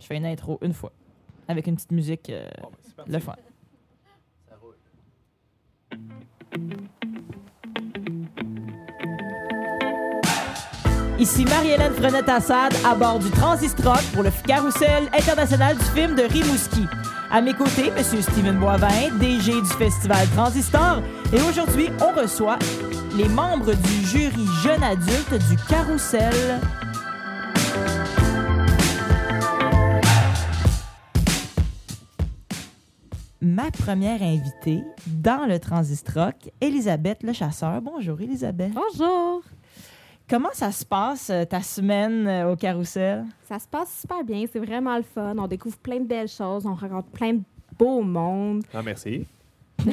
Je fais une intro une fois. Avec une petite musique, euh, Bon, ben, le fun. Ça roule. Ici Marie-Hélène Frenette-Assad à bord du Transistrock pour le carrousel international du film de Rimouski. À mes côtés, M. Steven Boivin, DG du festival Transistor. Et aujourd'hui, on reçoit les membres du jury jeune adulte du carrousel. Première invitée dans le Transistrock, Elisabeth Le Chasseur. Bonjour, Elisabeth. Bonjour! Comment ça se passe, euh, ta semaine euh, au carrousel? Ça se passe super bien, c'est vraiment le fun. On découvre plein de belles choses, on rencontre plein de beaux mondes, Ah, merci. puis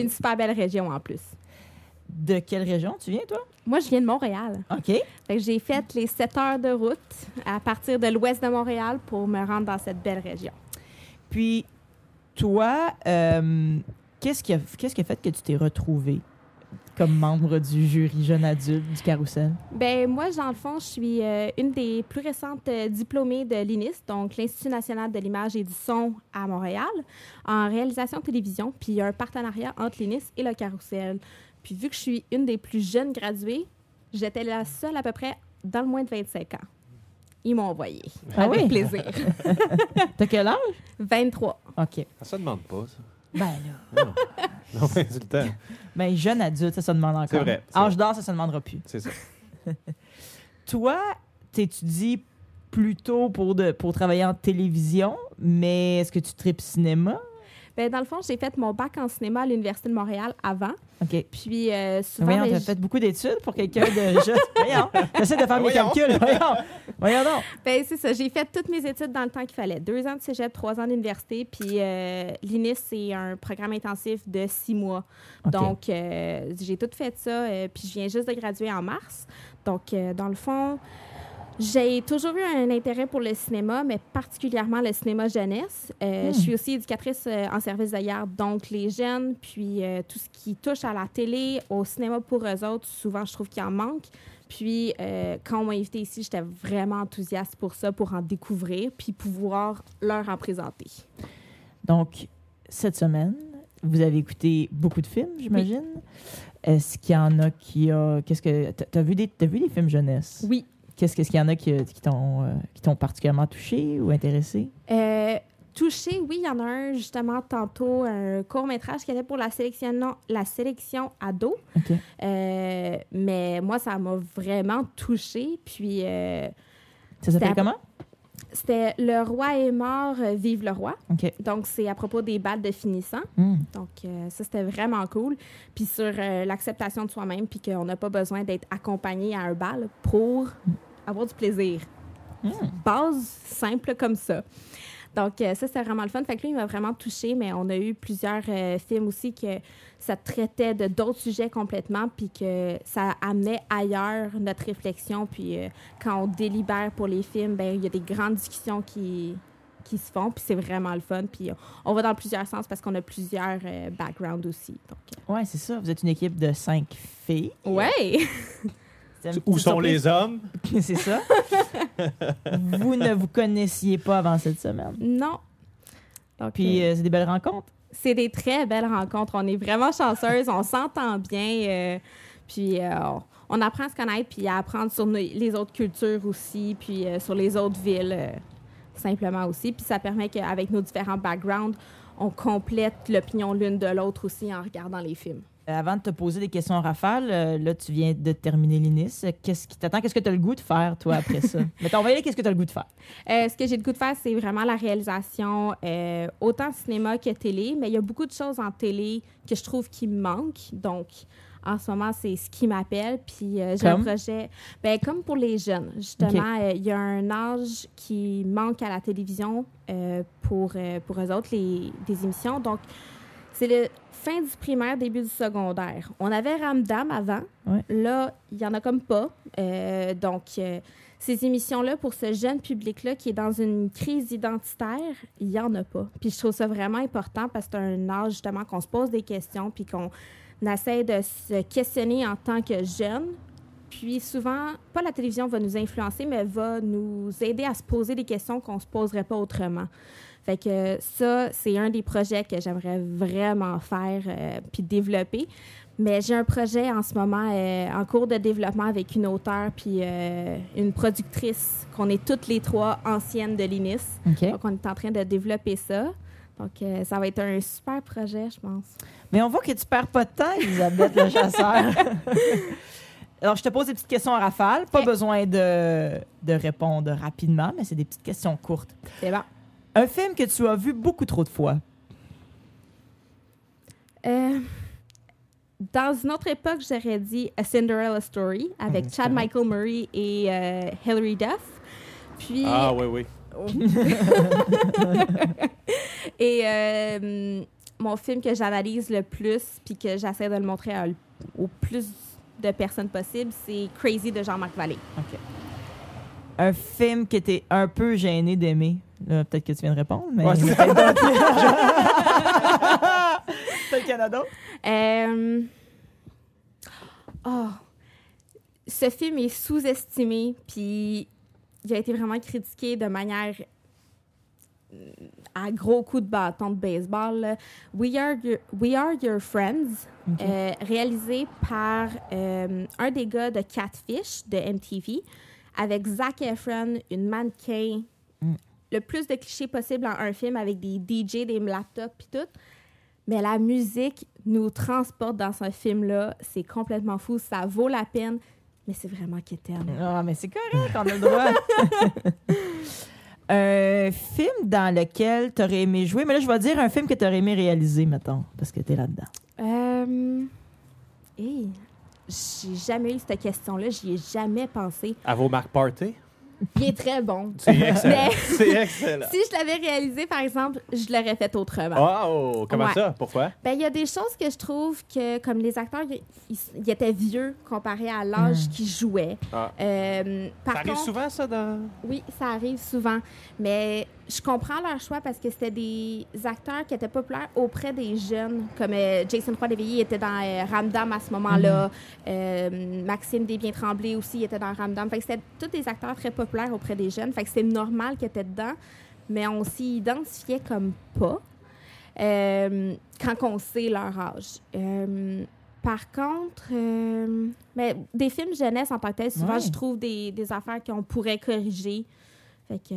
une super belle région en plus. De quelle région tu viens, toi? Moi, je viens de Montréal. OK. J'ai fait les 7 heures de route à partir de l'ouest de Montréal pour me rendre dans cette belle région. Puis, toi, euh, qu'est-ce qui, qui a fait que tu t'es retrouvé comme membre du jury jeune adulte du carrousel? Ben moi, dans le fond, je suis euh, une des plus récentes euh, diplômées de l'INIS, donc l'Institut national de l'image et du son à Montréal, en réalisation télévision. Puis il y a un partenariat entre l'INIS et le carrousel. Puis vu que je suis une des plus jeunes graduées, j'étais la seule à peu près dans le moins de 25 ans. Ils m'ont envoyé. Ah avec oui? plaisir. T'as quel âge? 23. OK. Ça se demande pas, ça. Ben là. Non, non mais c'est le temps. Ben, jeune adulte, ça se demande encore. C'est vrai, Âge d'or, ça se demandera plus. C'est ça. Toi, t'étudies plutôt pour, de, pour travailler en télévision, mais est-ce que tu tripes cinéma? Ben, dans le fond, j'ai fait mon bac en cinéma à l'Université de Montréal avant. OK. Puis euh, souvent, Voyons, ben, t'as fait beaucoup d'études pour quelqu'un de jeune. Voyons, j'essaie de faire mes Voyons. calculs. Voyons, voyons donc. Ben, c'est ça. J'ai fait toutes mes études dans le temps qu'il fallait. Deux ans de cégep, trois ans d'université. Puis euh, l'INIS, c'est un programme intensif de six mois. Donc, euh, j'ai tout fait ça. euh, puis je viens juste de graduer en mars. Donc, euh, dans le fond, j'ai toujours eu un intérêt pour le cinéma, mais particulièrement le cinéma jeunesse. Euh, Hmm. Je suis aussi éducatrice euh, en service garde. Donc, les jeunes, puis euh, tout ce qui touche à la télé, au cinéma pour eux autres, souvent, je trouve qu'il en manque. Puis, quand on m'a invité ici, j'étais vraiment enthousiaste pour ça, pour en découvrir, puis pouvoir leur en présenter. Donc, cette semaine, vous avez écouté beaucoup de films, j'imagine. Est-ce qu'il y en a qui a. Qu'est-ce que. t'as- vu, des, vu des films jeunesse? Oui. Qu'est-ce qu'il y en a qui, qui t'ont euh, qui t'ont particulièrement touché ou intéressé? Euh, touché, oui, il y en a un justement tantôt, un court métrage qui était pour la sélection, la sélection ado. OK. Euh, mais moi, ça m'a vraiment touché. Puis euh, Ça s'appelle comment? c'était Le roi est mort, vive le roi. Donc, c'est à propos des balles de finissant. Hmm. Donc, euh, ça, c'était vraiment cool. Puis sur l'acceptation de soi-même, puis qu'on n'a pas besoin d'être accompagné à un bal pour avoir du plaisir. Hmm. Base simple comme ça. Donc, euh, ça, c'était vraiment le fun. Fait que lui, il m'a vraiment touché, mais on a eu plusieurs euh, films aussi que ça traitait de d'autres sujets complètement, puis que ça amenait ailleurs notre réflexion. Puis euh, quand on délibère pour les films, ben il y a des grandes discussions qui, qui se font, puis c'est vraiment le fun. Puis on va dans plusieurs sens parce qu'on a plusieurs backgrounds aussi. Donc, Ouais, c'est ça. Vous êtes une équipe de cinq filles. ouais! Où sont surprise. les hommes? c'est ça. vous ne vous connaissiez pas avant cette semaine. non. Donc, Puis euh, euh, c'est des belles rencontres. c'est des très belles rencontres. On est vraiment chanceuses, on s'entend bien. euh, puis euh, on, on apprend à se connaître, puis à apprendre sur nos- les autres cultures aussi, puis euh, sur les autres villes, euh, simplement aussi. Puis ça permet qu'avec nos différents backgrounds, on complète l'opinion l'une de l'autre aussi en regardant les films. Euh, Avant de te poser des questions en rafale, euh, là, tu viens de terminer l'INIS. Qu'est-ce qui t'attend? Qu'est-ce que tu as le goût de faire, toi, après ça? Mettons, on va y aller, qu'est-ce que tu as le goût de faire? Euh, ce que j'ai le goût de faire, c'est vraiment la réalisation, euh, autant cinéma que télé, mais il y a beaucoup de choses en télé que je trouve qui me manquent. Donc, en ce moment, c'est ce qui m'appelle. Puis, euh, j'ai un projet, ben, comme pour les jeunes, justement, euh, il y a un âge qui manque à la télévision euh, pour, pour eux autres, les, des émissions. Donc, c'est le fin du primaire, début du secondaire. On avait Ramdam avant. Ouais. Là, il n'y en a comme pas. Euh, donc, euh, ces émissions-là, pour ce jeune public-là qui est dans une crise identitaire, il n'y en a pas. Puis je trouve ça vraiment important parce que c'est un âge, justement, qu'on se pose des questions puis qu'on essaie de se questionner en tant que jeune Puis souvent, pas la télévision va nous influencer, mais va nous aider à se poser des questions qu'on se poserait pas autrement. Fait que ça, c'est un des projets que j'aimerais vraiment faire euh, puis développer. Mais j'ai un projet en ce moment euh, en cours de développement avec une auteure puis euh, une productrice qu'on est toutes les trois anciennes de l'INIS. Donc, on est en train de développer ça. Donc, euh, ça va être un super projet, je pense. Mais on voit que tu perds pas de temps, Elisabeth le chasseur. Alors, je te pose des petites questions à rafale. Pas besoin de, de répondre rapidement, mais c'est des petites questions courtes. C'est bon. Un film que tu as vu beaucoup trop de fois. Euh, dans une autre époque, j'aurais dit A Cinderella Story avec Mhm, Chad Michael Murray et euh, Hilary Duff. Puis, Ah, oui, oui. et euh, mon film que j'analyse le plus puis que j'essaie de le montrer à- au plus de personnes possible, c'est Crazy de Jean-Marc Vallée. Un film que tu es un peu gêné d'aimer. Là, Peut-être que tu viens de répondre, mais. Ouais, c'est peut-être qu'il y en a d'autres. Euh, oh. Ce film est sous-estimé, puis il a été vraiment critiqué de manière euh, à gros coups de bâton de baseball. là. We Are Your, We Are Your Friends, euh, réalisé par euh, un des gars de Catfish de MTV, avec Zac Efron, une mannequin, Mm. le plus de clichés possible en un film avec des DJ, des laptops puis tout. Mais la musique nous transporte dans ce film-là. C'est complètement fou. Ça vaut la peine. Mais c'est vraiment quétaine. Ah, mais c'est correct, on a le droit. un film dans lequel tu aurais aimé jouer, mais là, je vais dire un film que tu aurais aimé réaliser, mettons, parce que tu es là-dedans. Euh... hey, J'ai jamais eu cette question-là. J'y ai jamais pensé. À vos marques party? Il est très bon. C'est excellent. Mais- excellent. Si je l'avais réalisé, par exemple, je l'aurais fait autrement. Oh, comment Ouais. ça? Pourquoi? Ben, il y a des choses que je trouve que, comme les acteurs, ils, étaient vieux comparé à l'âge Mm. qu'ils jouaient. Ah. Euh, par ça arrive souvent, ça, dans... Oui, ça arrive souvent. Mais je comprends leur choix parce que c'était des acteurs qui étaient populaires auprès des jeunes. Comme euh, Jason Roy Léveillé était dans euh, Ramdam à ce moment-là. Euh, Maxime Desbiens-Tremblay aussi était dans Ramdam. Fait que c'était tous des acteurs très populaires auprès des jeunes. Fait que c'est normal qu'ils étaient dedans. Mais on s'y identifiait comme pas quand on sait leur âge. Par contre, mais des films jeunesse en tant que tel, souvent, Ouais. je trouve des, des affaires qu'on pourrait corriger. Fait que.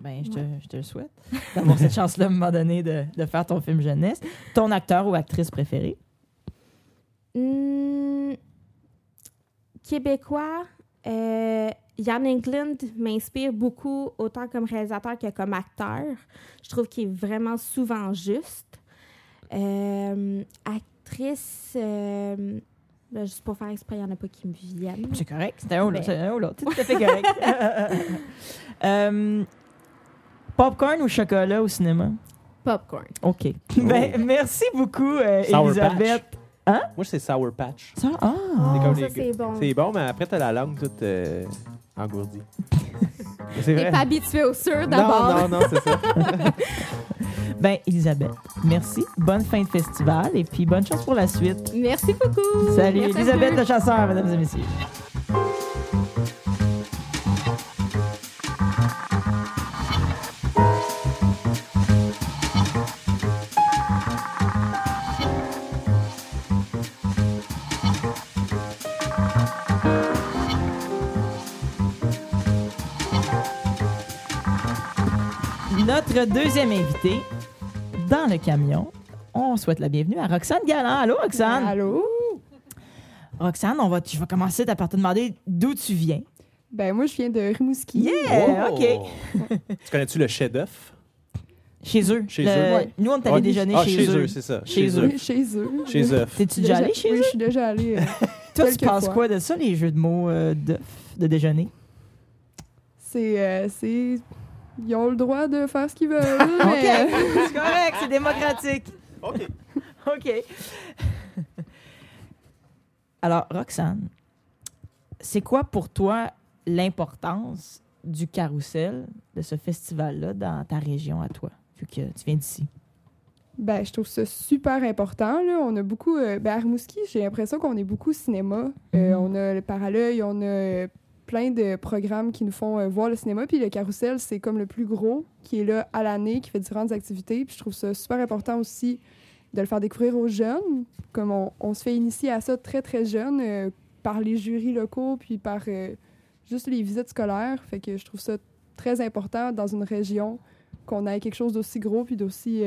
Ben, je te, Ouais. je te le souhaite d'avoir cette chance-là, à un moment donné, de, de faire ton film jeunesse. Ton acteur ou actrice préféré? hmm, Québécois, euh, Yann Englund m'inspire beaucoup, autant comme réalisateur que comme acteur. Je trouve qu'il est vraiment souvent juste. Euh, actrice, euh, ben, juste pour faire exprès, il n'y en a pas qui me viennent. C'est correct. C'était un ou l'autre. C'est un ou l'autre. C'est tout à fait correct. Euh, popcorn ou chocolat au cinéma? Popcorn. OK. Ben, merci beaucoup, euh, Sour Elisabeth. Moi, c'est Sour Patch. Ça, ah! C'est comme ça, les c'est bon. C'est bon, mais après, t'as la langue toute euh, engourdie. C'est T'es vrai. pas habitué au sûr d'abord. Non, non, non, c'est ça. Ben, Elisabeth, merci. Bonne fin de festival et puis bonne chance pour la suite. Merci beaucoup. Salut, Merci Elisabeth le chasseur, mesdames et messieurs. Notre deuxième invité dans le camion, on souhaite la bienvenue à Roxane Galland. Allô, Roxane? Allô? Roxane, on va, je vais commencer par te demander d'où tu viens. Ben moi, je viens de Rimouski. Yeah! Oh! OK. Tu connais-tu le chef-d'œuf? Chez eux. Chez Le- eux, ouais. Nous, on est allé Ah, déjeuner ah, chez, eux. c'est ça. Chez Chez eux. chez eux. Chez eux. T'es-tu Déjà- allé chez oui, eux? je suis déjà allée. euh, Toi, tu penses fois. quoi de ça, les jeux de mots euh, d'œuf, de déjeuner? c'est, euh, c'est... Ils ont le droit de faire ce qu'ils veulent, OK, c'est correct, c'est démocratique. OK. OK. Alors, Roxane, c'est quoi pour toi l'importance du carrousel, de ce festival-là, dans ta région à toi, vu que tu viens d'ici? Ben, je trouve ça super important. Là. On a beaucoup. euh, ben, à Rimouski, j'ai l'impression qu'on est beaucoup cinéma. Euh, Mhm. on a le Paralœil, on a euh, plein de programmes qui nous font euh, voir le cinéma. Puis le Carrousel, c'est comme le plus gros qui est là à l'année, qui fait différentes activités. Puis je trouve ça super important aussi de le faire découvrir aux jeunes. Comme on, se fait initier à ça très, très jeune euh, par les jurys locaux, puis par euh, juste les visites scolaires. Fait que je trouve ça très important dans une région qu'on ait quelque chose d'aussi gros puis d'aussi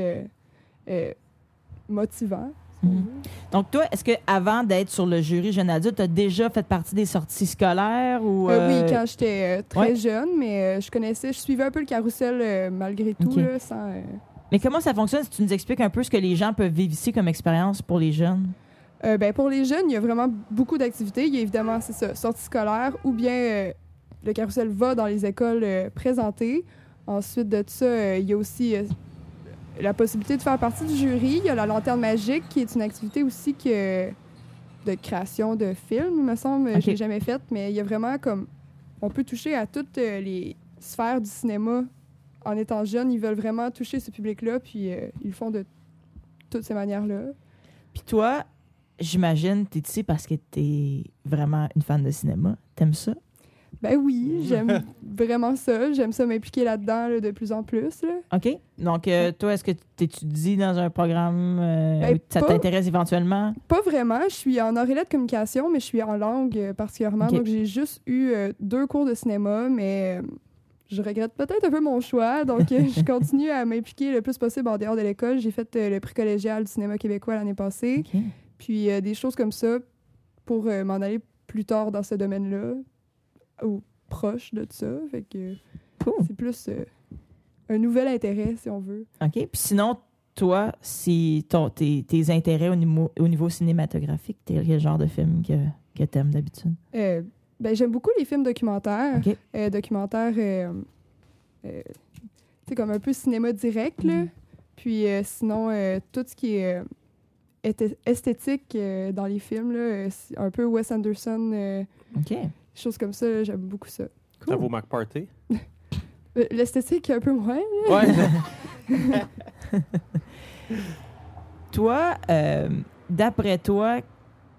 motivant. Mhm. Donc, toi, est-ce que avant d'être sur le jury jeune adulte, tu as déjà fait partie des sorties scolaires ou. Euh, euh, oui, quand j'étais euh, très ouais. jeune, mais euh, je connaissais, je suivais un peu le carrousel euh, malgré tout, là, sans... euh, Mais comment ça fonctionne si tu nous expliques un peu ce que les gens peuvent vivre ici comme expérience pour les jeunes? Euh, ben, pour les jeunes, il y a vraiment beaucoup d'activités. Il y a évidemment, c'est ça, sortie scolaire ou bien euh, le carrousel va dans les écoles euh, présenter. Ensuite de ça, euh, il y a aussi euh, la possibilité de faire partie du jury. Il y a la lanterne magique qui est une activité aussi que de création de films, il me semble. Ok. Je l'ai jamais faite, mais il y a vraiment comme on peut toucher à toutes euh, les sphères du cinéma en étant jeune. Ils veulent vraiment toucher ce public-là, puis euh, ils le font de toutes ces manières-là. Puis toi, j'imagine, tu es ici parce que tu es vraiment une fan de cinéma. T'aimes ça? Ben oui, j'aime vraiment ça. J'aime ça m'impliquer là-dedans là, de plus en plus. là. OK. Donc, euh, toi, est-ce que tu étudies dans un programme euh, Ben, où ça t'intéresse éventuellement? Pas vraiment. Je suis en oreillette de communication, mais je suis en langue euh, particulièrement. Donc, j'ai juste eu deux cours de cinéma, mais je regrette peut-être un peu mon choix. Donc, je continue à m'impliquer le plus possible en dehors de l'école. J'ai fait le prix collégial du cinéma québécois l'année passée. Puis, des choses comme ça pour m'en aller plus tard dans ce domaine-là ou proche de ça. Fait que Cool. c'est plus euh, un nouvel intérêt, si on veut. OK. Puis sinon, toi, si ton, tes, tes intérêts au niveau, au niveau cinématographique, t'es quel genre de film que, que t'aimes d'habitude? Euh, ben, j'aime beaucoup les films documentaires. OK. Euh, documentaires, sais, comme un peu cinéma direct, là. Mhm. Puis sinon, tout ce qui est esthé- esthétique dans les films, là, c'est un peu Wes Anderson, OK. Choses comme ça, j'aime beaucoup ça. Ça vaut McParty? Euh, L'esthétique, un peu moins. Ouais. Toi, euh, d'après toi,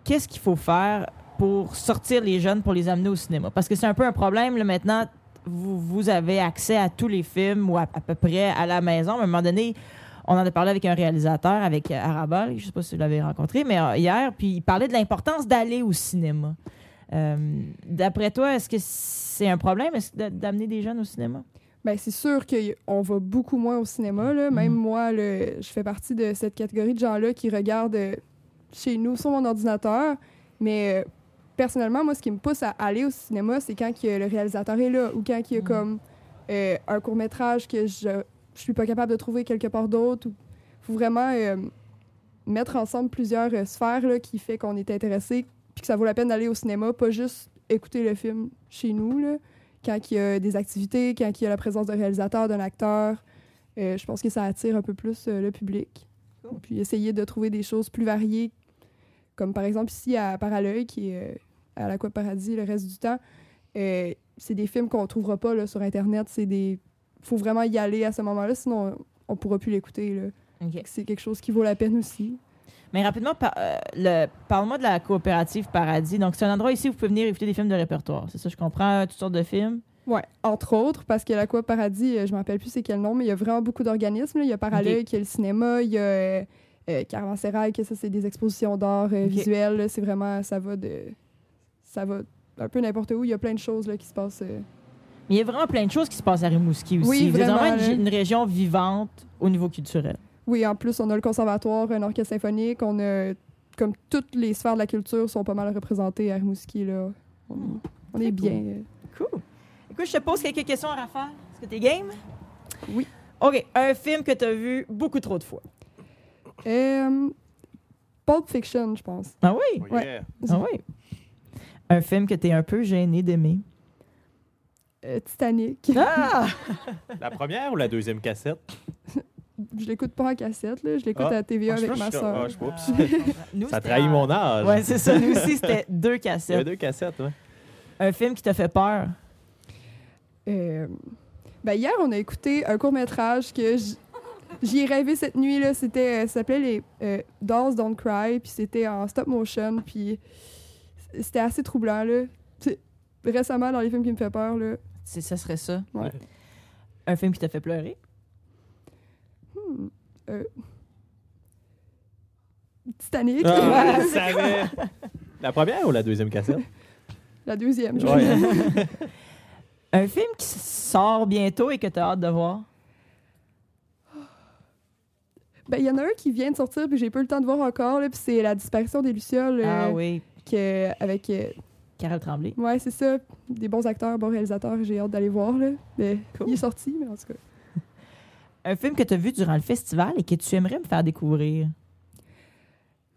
qu'est-ce qu'il faut faire pour sortir les jeunes, pour les amener au cinéma? Parce que c'est un peu un problème, là, maintenant, vous, vous avez accès à tous les films ou à, à peu près à la maison. À un moment donné, on en a parlé avec un réalisateur, avec euh, Arabal, je sais pas si vous l'avez rencontré, mais euh, hier, puis il parlait de l'importance d'aller au cinéma. Euh, d'après toi, est-ce que c'est un problème d'amener des jeunes au cinéma? Ben, c'est sûr qu'on va beaucoup moins au cinéma. Là. Même Mhm. moi, je fais partie de cette catégorie de gens-là qui regardent euh, chez nous sur mon ordinateur. Mais euh, personnellement, moi, ce qui me pousse à aller au cinéma, c'est quand que le réalisateur est là ou quand il y a Mhm. comme euh, un court-métrage que je je suis pas capable de trouver quelque part d'autre. Il faut vraiment euh, mettre ensemble plusieurs sphères là, qui fait qu'on est intéressé puis que ça vaut la peine d'aller au cinéma, pas juste écouter le film chez nous. Là quand il y a des activités, quand il y a la présence d'un réalisateur, d'un acteur. Euh, je pense que ça attire un peu plus euh, le public. Cool. Puis essayer de trouver des choses plus variées, comme par exemple ici à Paralœil, qui est euh, à l'Aqua Paradis le reste du temps. Euh, c'est des films qu'on ne trouvera pas là, sur Internet. C'est des... faut vraiment y aller à ce moment-là, sinon on ne pourra plus l'écouter. là. C'est quelque chose qui vaut la peine aussi. Mais rapidement, par- euh, le- parle-moi de la coopérative Paradis. Donc, c'est un endroit ici où vous pouvez venir écouter des films de répertoire. C'est ça, je comprends, toutes sortes de films. Ouais, entre autres, parce que l'Aqua Paradis, euh, je me rappelle plus c'est quel nom, mais il y a vraiment beaucoup d'organismes. Il y a Parallèle, qui est le cinéma, il y a euh, euh, Caravansérail, que ça, c'est des expositions d'art euh, Ok. visuel. là. C'est vraiment, ça va de... Ça va un peu n'importe où. Il y a plein de choses là, qui se passent. Mais il y a vraiment plein de choses qui se passent à Rimouski aussi. Oui, vraiment, une, là. une région vivante au niveau culturel. Oui, en plus, on a le conservatoire, un orchestre symphonique, on a... Comme toutes les sphères de la culture sont pas mal représentées à Rimouski, là. On, on est bien. Cool. Écoute, je te pose quelques questions, Raphaël. Est-ce que t'es game? Oui. OK. Un film que t'as vu beaucoup trop de fois. Euh, Pulp Fiction, je pense. Ah oui? Oh, Ouais. Ah oui. Un film que t'es un peu gêné d'aimer. Euh, Titanic. Ah! La première ou la deuxième cassette? Je l'écoute pas en cassette, là. je l'écoute Ah. à la TVA Ah, avec ma soeur. ah, je- oups. Nous, Ça trahit mon âge. Ouais, c'est ça. Nous aussi, c'était deux Il y a cassettes. deux cassettes, ouais. Un film qui t'a fait peur? Euh, ben, hier, on a écouté un court-métrage que J'y ai rêvé cette nuit, là. C'était, euh, ça s'appelait les euh, Dolls Don't Cry, puis c'était en stop motion, puis c'était assez troublant, là. Récemment, dans les films qui me fait peur, là. C'est- Ça serait ça. Ouais. Un film qui t'a fait pleurer? Euh, Titanic, Ah, je savais. La première ou la deuxième cassette? la deuxième. je Ouais. Un film qui sort bientôt et que t'as hâte de voir? Ben, il y en a un qui vient de sortir, puis j'ai pas eu le temps de voir encore, là, puis c'est La disparition des Lucioles, Ah euh, oui, que- avec... euh, Carole Tremblay. ouais, c'est ça. Des bons acteurs, bons réalisateurs, j'ai hâte d'aller voir, là. Mais Cool. il est sorti, mais en tout cas. Un film que t'as vu durant le festival et que tu aimerais me faire découvrir?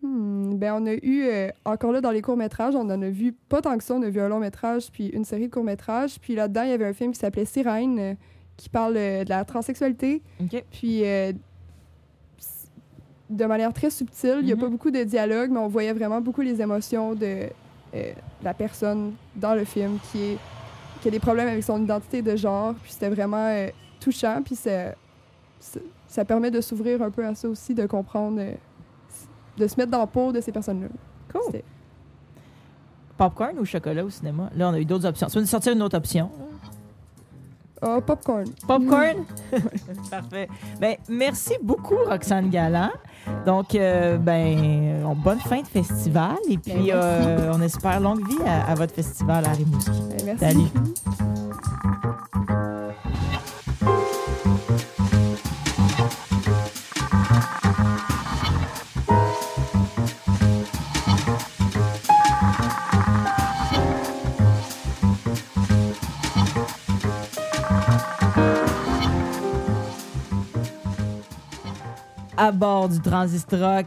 Hmm, ben, on a eu, euh, encore là, dans les courts-métrages, on en a vu pas tant que ça. On a vu un long-métrage, puis une série de courts-métrages. Puis là-dedans, il y avait un film qui s'appelait Sirène, euh, qui parle euh, de la transsexualité. Puis, de manière très subtile, il n'y a Mhm. pas beaucoup de dialogue, mais on voyait vraiment beaucoup les émotions de la personne dans le film qui, est, qui a des problèmes avec son identité de genre. Puis c'était vraiment touchant. Puis ça, ça, permet de s'ouvrir un peu à ça aussi, de comprendre, euh, de se mettre dans la peau de ces personnes-là. Cool. Popcorn ou chocolat au cinéma? Là, on a eu d'autres options. Tu veux nous sortir une autre option? Ah, popcorn. Popcorn? Parfait. Ben, merci beaucoup, Roxane Galland. Donc, euh, ben, on- bonne fin de festival. Et puis, Ben, euh, on espère longue vie à, à votre festival à Rimouski. Euh, merci. Salut. À bord du Transistrock,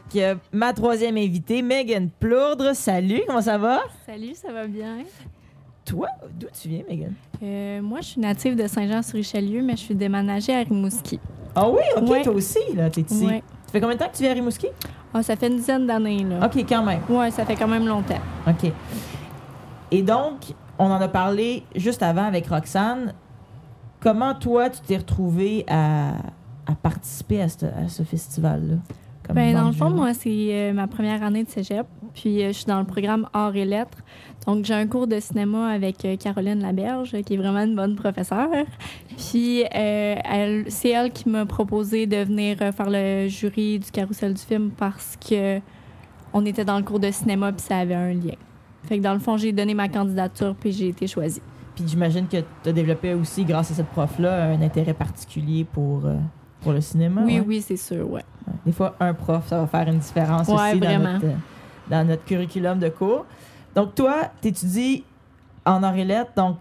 ma troisième invitée, Megan Plourdre. Salut, comment ça va? Salut, ça va bien? Toi, d'où tu viens, Megan? Euh, moi, je suis native de Saint-Jean-sur-Richelieu, mais je suis déménagée à Rimouski. Ah oui, ok, Ouais. toi aussi, là, t'es ici. Ouais. Ça fait combien de temps que tu viens à Rimouski? Ah, ça fait une dizaine d'années, là. Ok, quand même. Ouais, ça fait quand même longtemps. OK. Et donc, on en a parlé juste avant avec Roxane. Comment toi, tu t'es retrouvée à, à participer à ce, à ce festival-là? Comme Ben, dans le fond, moi, c'est euh, ma première année de cégep. Puis, euh, je suis dans le programme Arts et Lettres. Donc, j'ai un cours de cinéma avec euh, Caroline Laberge, qui est vraiment une bonne professeure. Puis, euh, elle- c'est elle qui m'a proposé de venir euh, faire le jury du carrousel du film parce que on était dans le cours de cinéma puis ça avait un lien. Fait que dans le fond, j'ai donné ma candidature puis j'ai été choisie. Puis j'imagine que tu as développé aussi, grâce à cette prof-là, un intérêt particulier pour, euh, pour le cinéma. oui, ouais? oui, c'est sûr, ouais. Des fois, un prof, ça va faire une différence Ouais, aussi dans notre, euh, dans notre curriculum de cours. Donc, toi, tu étudies en et lettres, donc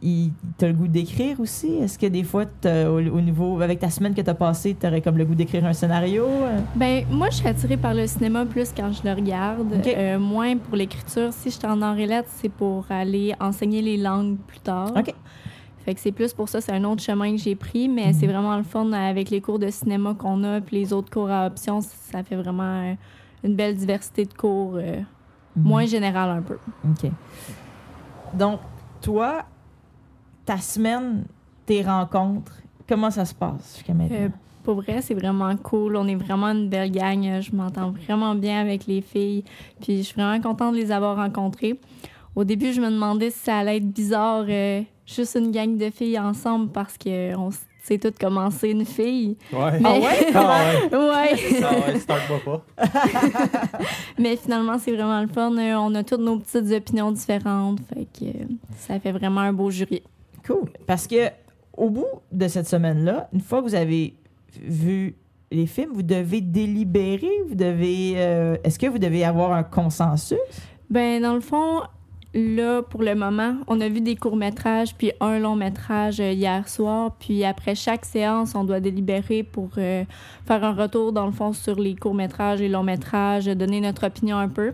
tu as le goût d'écrire aussi? Est-ce que des fois, au, au niveau, avec ta semaine que tu as passée, tu aurais comme le goût d'écrire un scénario? euh? Ben, moi, je suis attirée par le cinéma plus quand je le regarde, euh, moins pour l'écriture. Si je suis en et lettres, c'est pour aller enseigner les langues plus tard. OK. Fait que c'est plus pour ça, c'est un autre chemin que j'ai pris, mais Mhm. c'est vraiment le fun avec les cours de cinéma qu'on a, puis les autres cours à option, ça fait vraiment une belle diversité de cours, euh, Mhm. moins général un peu. OK. Donc, toi, ta semaine, tes rencontres, comment ça se passe jusqu'à maintenant? Euh, pour vrai, c'est vraiment cool. On est vraiment une belle gang. Je m'entends vraiment bien avec les filles. Puis je suis vraiment contente de les avoir rencontrées. Au début, je me demandais si ça allait être bizarre, euh, juste une gang de filles ensemble, parce qu'on sait toutes comment c'est une fille. Ouais. Mais- Ah ouais? Ah ouais. ouais. Ah ouais, start-moi pas. Mais finalement, c'est vraiment le fun. Euh, On a toutes nos petites opinions différentes. Fait que euh, ça fait vraiment un beau jury. Cool. Parce que au bout de cette semaine-là, une fois que vous avez vu les films, vous devez délibérer, vous devez. euh, Est-ce que vous devez avoir un consensus? Ben, dans le fond, là, pour le moment, on a vu des courts-métrages puis un long-métrage euh, hier soir. Puis après chaque séance, on doit délibérer pour euh, faire un retour, dans le fond, sur les courts-métrages et longs-métrages, euh, donner notre opinion un peu.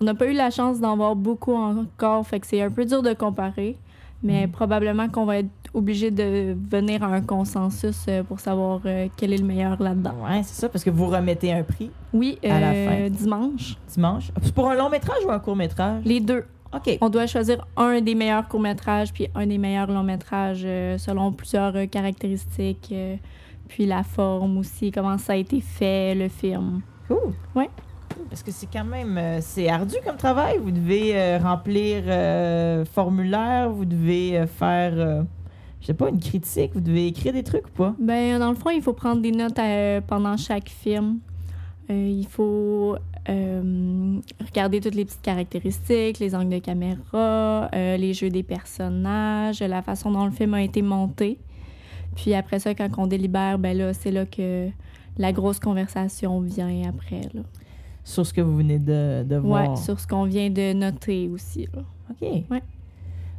On n'a pas eu la chance d'en voir beaucoup encore, fait que c'est un peu dur de comparer. Mais Mhm. probablement qu'on va être obligé de venir à un consensus pour savoir quel est le meilleur là-dedans. Ouais, c'est ça, parce que vous remettez un prix Oui, À la fin. dimanche. dimanche? C'est pour un long métrage ou un court métrage? Les deux. OK. On doit choisir un des meilleurs courts-métrages puis un des meilleurs longs-métrages euh, selon plusieurs euh, caractéristiques. euh, puis la forme aussi, comment ça a été fait, le film. Cool. Ouais. Parce que c'est quand même euh, c'est ardu comme travail. Vous devez euh, remplir euh, formulaire, vous devez euh, faire, euh, je sais pas, une critique, vous devez écrire des trucs ou pas? Ben, dans le fond, il faut prendre des notes pendant chaque film. Euh, il faut euh, regarder toutes les petites caractéristiques, les angles de caméra, euh, les jeux des personnages, la façon dont le film a été monté. Puis après ça, quand on délibère, ben là, c'est là que la grosse conversation vient après. Là. Sur ce que vous venez de, de voir. Ouais, sur ce qu'on vient de noter aussi. là. OK. Ouais.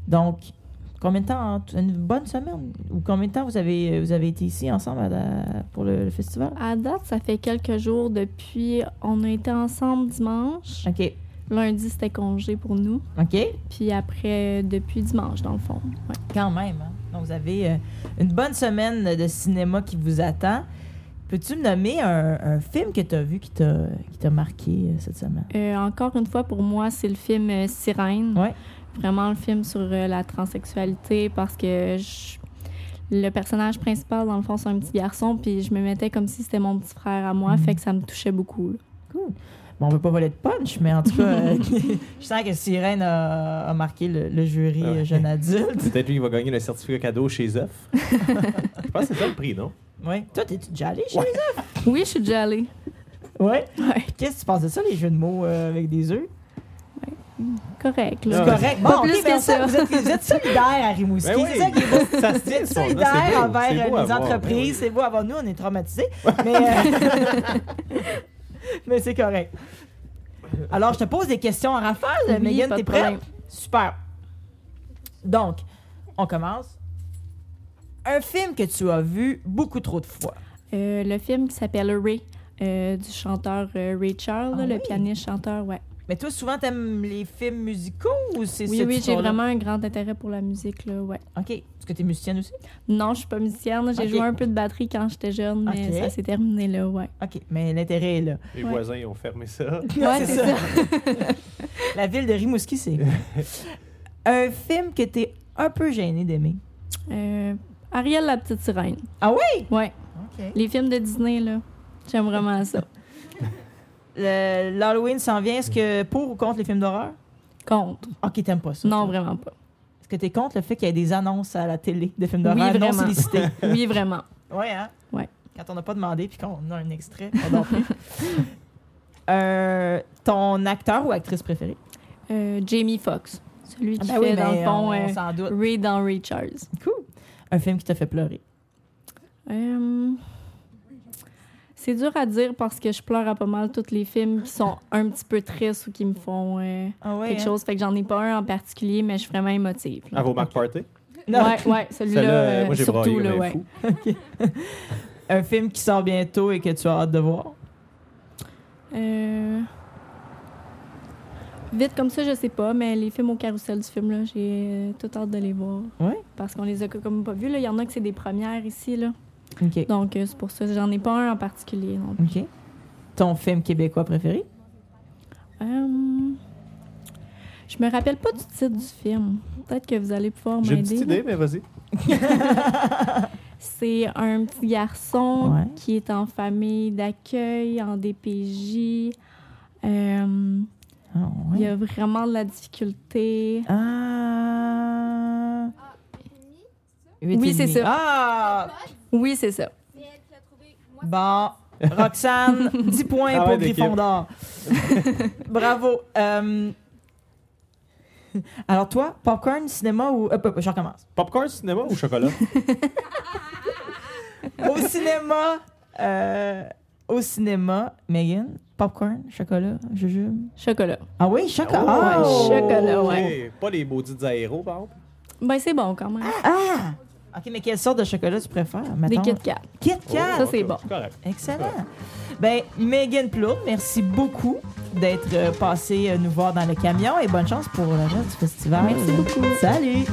Donc, combien de temps, une bonne semaine? Ou combien de temps vous avez, vous avez été ici ensemble à la- pour le, le festival? À date, ça fait quelques jours depuis. On a été ensemble dimanche. OK. Lundi, c'était congé pour nous. OK. Puis après, depuis dimanche, dans le fond. Ouais. Quand même. hein? Donc, vous avez euh, une bonne semaine de cinéma qui vous attend. Peux-tu me nommer un, un film que tu as vu qui t'a marqué euh, cette semaine? Euh, encore une fois, pour moi, c'est le film Sirène. Ouais. Vraiment le film sur euh, la transsexualité parce que je- le personnage principal, dans le fond, c'est un petit garçon, puis je me mettais comme si c'était mon petit frère à moi, Mhm. fait que ça me touchait beaucoup. là. Cool. Bon, on veut pas voler de punch, mais en tout cas, euh, je sens que Sirène a, a marqué le, le jury ouais. euh, jeune adulte. Peut-être lui, il va gagner le certificat cadeau chez Zeuf. Je pense que c'est ça le prix, non? Oui. Toi, t'es-tu déjà allé chez Ouais. Oui, je suis déjà allée. Ouais? Ouais, Qu'est-ce que tu penses de ça, les jeux de mots euh, avec des œufs? Correct. C'est Là. Correct. Bon, plus ok, que ben ça. Vous êtes, vous êtes solidaires à Rimouski. Ben oui. C'est ça qui est beau. Ça se dit, solidaires beau. envers les entreprises. Ben oui. C'est beau à voir. Nous, on est traumatisés. Mais, euh, mais c'est correct. Alors, je te pose des questions en rafale. Oui, Megan, t'es prête? problème. Super. Donc, on commence. Un film que tu as vu beaucoup trop de fois. Euh, le film qui s'appelle Ray, euh, du chanteur euh, Ray Charles, Ah là, le oui? pianiste-chanteur, ouais. Mais toi, souvent, t'aimes les films musicaux ou c'est Oui, ce oui, j'ai vraiment un grand intérêt pour la musique, là, ouais. OK. Est-ce que t'es musicienne aussi? Non, je suis pas musicienne. J'ai joué un peu de batterie quand j'étais jeune, mais ça s'est terminé là, ouais. OK. Mais l'intérêt est là. Les Ouais. voisins ils ont fermé ça. Ouais, c'est ça. La ville de Rimouski, c'est. un film que t'es un peu gêné d'aimer? Euh, Ariel la petite sirène. Ah oui? Ouais. OK. Les films de Disney, là. J'aime vraiment ça. L'Halloween s'en vient. Est-ce que pour ou contre les films d'horreur? Contre. OK, t'aimes pas ça. Non, toi. vraiment pas. Est-ce que t'es contre le fait qu'il y ait des annonces à la télé de films d'horreur Oui, non sollicités? Oui, vraiment. ouais, hein? Ouais. Quand on n'a pas demandé puis qu'on a un extrait, on plus. Euh, ton acteur ou actrice préférée? Euh, Jamie Foxx. Celui qui Ah ben oui, fait, dans le fond, on, euh, on. Ray dans Ray Charles. Cool. Un film qui t'a fait pleurer? Euh, C'est dur à dire parce que je pleure à pas mal tous les films qui sont un petit peu tristes ou qui me font euh, Ah ouais? quelque hein? chose. Fait que j'en ai pas un en particulier, mais je suis vraiment émotive. À vos Mark Party? Non. Ouais, ouais, celui-là, euh, moi, j'ai surtout, là, ouais. fou. Un film qui sort bientôt et que tu as hâte de voir? Euh, Vite comme ça, je sais pas, mais les films au carrousel du film, là, j'ai euh, tout hâte de les voir. Ouais? Parce qu'on les a comme pas vus. là. Il y en a que c'est des premières ici. Là. Donc, euh, c'est pour ça. J'en ai pas un en particulier. Non. plus. OK. Ton film québécois préféré? Euh, Je me rappelle pas du titre du film. Peut-être que vous allez pouvoir J'ai une m'aider. petite idée, mais vas-y. C'est un petit garçon Ouais. qui est en famille d'accueil, en DPJ. Euh, Ah, Il y a vraiment de la difficulté. Ah... Oui, c'est ça. Ah! Oui, c'est ça. Bon. Roxane, 10 points Ah pour ouais, d'équipe. Gryffondor. Bravo. Euh, Alors toi, popcorn, cinéma ou... euh, je recommence. Popcorn, cinéma ou chocolat? Au cinéma, euh, au cinéma, Megan, popcorn, chocolat, jujube. Chocolat. Ah oui, chocolat. Oh! chocolat, ouais. Pas les maudites aéros, par exemple. Ben, c'est bon quand même. Ah! OK, mais quelle sorte de chocolat tu préfères? Des mettons? Kit Kat. Kit Oh, Kat. Ça, c'est bon. correct. Excellent. Ben, Megan Plourde, merci beaucoup d'être euh, passée euh, nous voir dans le camion et bonne chance pour le reste du festival. Merci beaucoup. Salut!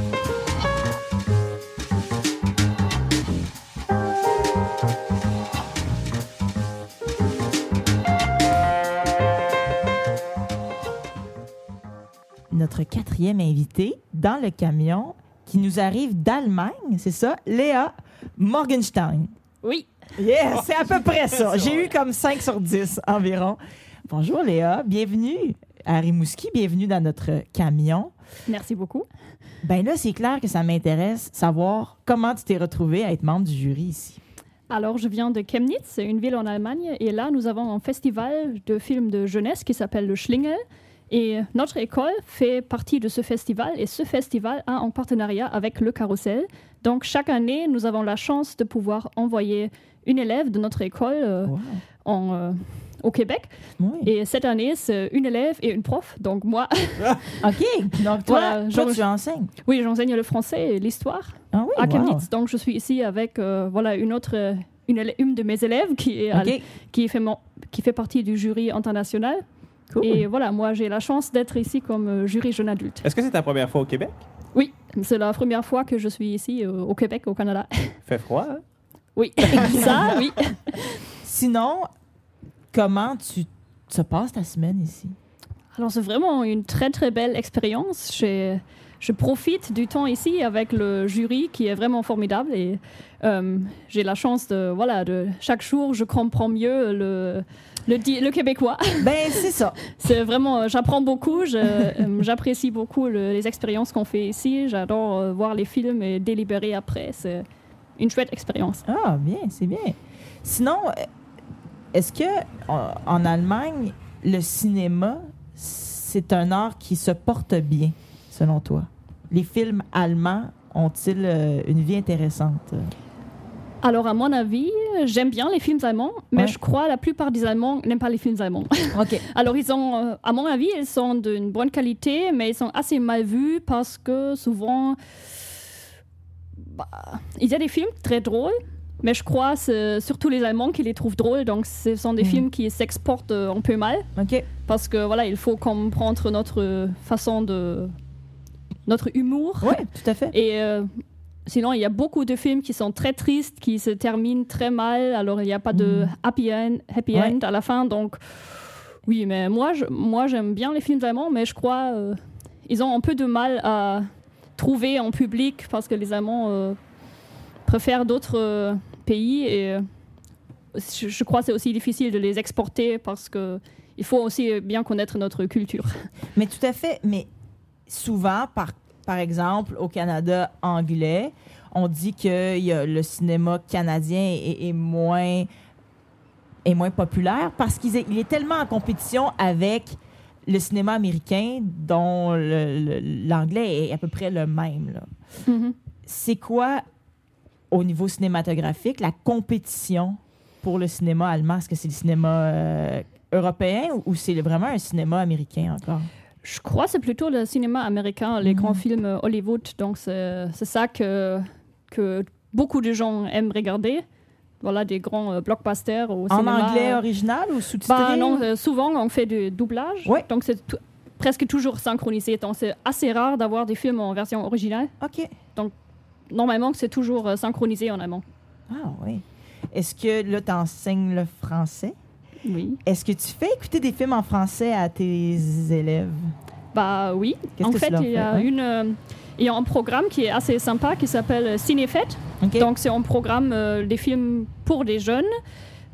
Notre quatrième invité dans le camion qui nous arrive d'Allemagne, c'est ça, Léa Morgenstein. Oui. Yes, c'est à peu près ça. J'ai eu comme 5 sur 10 environ. Bonjour Léa, bienvenue à Rimouski, bienvenue dans notre camion. Merci beaucoup. Ben là, c'est clair que ça m'intéresse savoir comment tu t'es retrouvé à être membre du jury ici. Alors, je viens de Chemnitz, une ville en Allemagne, et là, nous avons un festival de films de jeunesse qui s'appelle le Schlingel. Et notre école fait partie de ce festival, et ce festival a un partenariat avec le Carrousel. Donc, chaque année, nous avons la chance de pouvoir envoyer une élève de notre école euh, Wow. en, euh, au Québec. Oui. Et cette année, c'est une élève et une prof. Donc, moi, OK. Donc, toi, Voilà, toi, je- tu enseignes? oui, j'enseigne le français et l'histoire. Ah oui, à wow. Chemnitz. Donc, je suis ici avec euh, voilà, une autre, une, une de mes élèves qui, est à- qui, fait, mon- qui fait partie du jury international. Cool. Et voilà, moi, j'ai la chance d'être ici comme euh, jury jeune adulte. Est-ce que c'est ta première fois au Québec? Oui, c'est la première fois que je suis ici euh, au Québec, au Canada. Fait froid, hein? Oui, ça, oui. Sinon, comment tu se passes ta semaine ici? Alors, c'est vraiment une très, très belle expérience. J'ai- Je profite du temps ici avec le jury qui est vraiment formidable et euh, j'ai la chance de, voilà, de chaque jour, je comprends mieux le, le, québécois. Ben, c'est ça. C'est vraiment, euh, j'apprends beaucoup, euh, j'apprécie beaucoup le- les expériences qu'on fait ici. J'adore euh, voir les films et délibérer après. C'est une chouette expérience. Ah, bien, c'est bien. Sinon, est-ce que en, Allemagne, le cinéma, c'est un art qui se porte bien, selon toi? Les films allemands ont-ils une vie intéressante? Alors, à mon avis, j'aime bien les films allemands, mais Ouais. je crois que la plupart des Allemands n'aiment pas les films allemands. OK. Alors, ils ont, euh, à mon avis, ils sont d'une bonne qualité, mais ils sont assez mal vus parce que souvent, bah, il y a des films très drôles, mais je crois que c'est surtout les Allemands qui les trouvent drôles, donc ce sont des Mhm. films qui s'exportent euh, un peu mal. OK. parce que voilà, il faut comprendre notre façon de notre humour. Oui, tout à fait. Et euh, sinon, il y a beaucoup de films qui sont très tristes, qui se terminent très mal. Alors, il n'y a pas de Mm. happy end, happy Ouais. end à la fin. Donc, oui, mais moi, je, moi, j'aime bien les films allemands, mais je crois euh, ils ont un peu de mal à trouver en public parce que les Allemands euh, préfèrent d'autres euh, pays et euh, je, je crois que c'est aussi difficile de les exporter parce que il faut aussi bien connaître notre culture. Mais tout à fait. Mais souvent, par, par exemple, au Canada anglais, on dit que y a le cinéma canadien est, est moins, est moins populaire parce qu'il est, il est tellement en compétition avec le cinéma américain dont l'anglais est à peu près le même. Mhm. C'est quoi, au niveau cinématographique, la compétition pour le cinéma allemand? Est-ce que c'est le cinéma euh, européen ou, ou c'est vraiment un cinéma américain encore? Je crois que c'est plutôt le cinéma américain, les Mhm. grands films euh, Hollywood. Donc, c'est ça que, que beaucoup de gens aiment regarder. Voilà, des grands euh, blockbusters au En cinéma. anglais original ou sous-titré? Bah, non, euh, souvent, on fait du doublage. Ouais. Donc, c'est presque toujours synchronisé. Donc, c'est assez rare d'avoir des films en version originale. OK. Normalement, c'est toujours euh, synchronisé en allemand. Ah oui. Est-ce que là, tu enseignes le français? Oui. Est-ce que tu fais écouter des films en français à tes élèves? Bah oui. En que fait, il y, a une, euh, il y a un programme qui est assez sympa qui s'appelle Cinéfête. Donc, c'est un programme euh, des films pour des jeunes.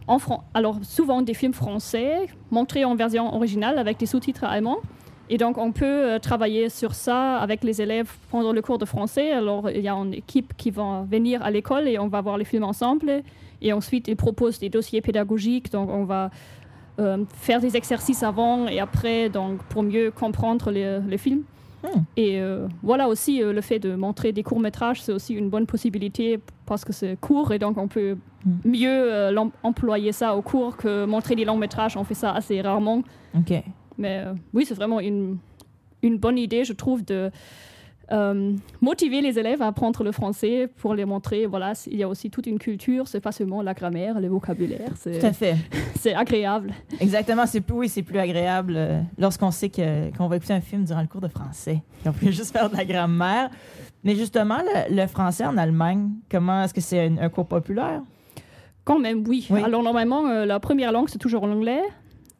En Fran- Alors, souvent des films français, montrés en version originale avec des sous-titres allemands. Et donc, on peut euh, travailler sur ça avec les élèves pendant le cours de français. Alors, il y a une équipe qui va venir à l'école et on va voir les films ensemble. Et ensuite, ils proposent des dossiers pédagogiques. Donc, on va euh, faire des exercices avant et après donc, pour mieux comprendre les, les films. Hmm. Et euh, voilà aussi euh, le fait de montrer des courts-métrages, c'est aussi une bonne possibilité parce que c'est court et donc on peut Hmm. mieux euh, employer ça au cours que montrer des longs-métrages. On fait ça assez rarement. OK. Mais euh, oui, c'est vraiment une, une bonne idée, je trouve, de euh, motiver les élèves à apprendre le français pour les montrer. Voilà, il y a aussi toute une culture, c'est pas seulement la grammaire, le vocabulaire, Tout à fait. c'est agréable. Exactement. C'est plus, oui, c'est plus agréable euh, lorsqu'on sait qu'on va écouter un film durant le cours de français. Et on peut juste faire de la grammaire. Mais justement, le, le français en Allemagne, comment est-ce que c'est un, un cours populaire? Quand même, oui. Oui. Alors normalement, euh, la première langue, c'est toujours l'anglais.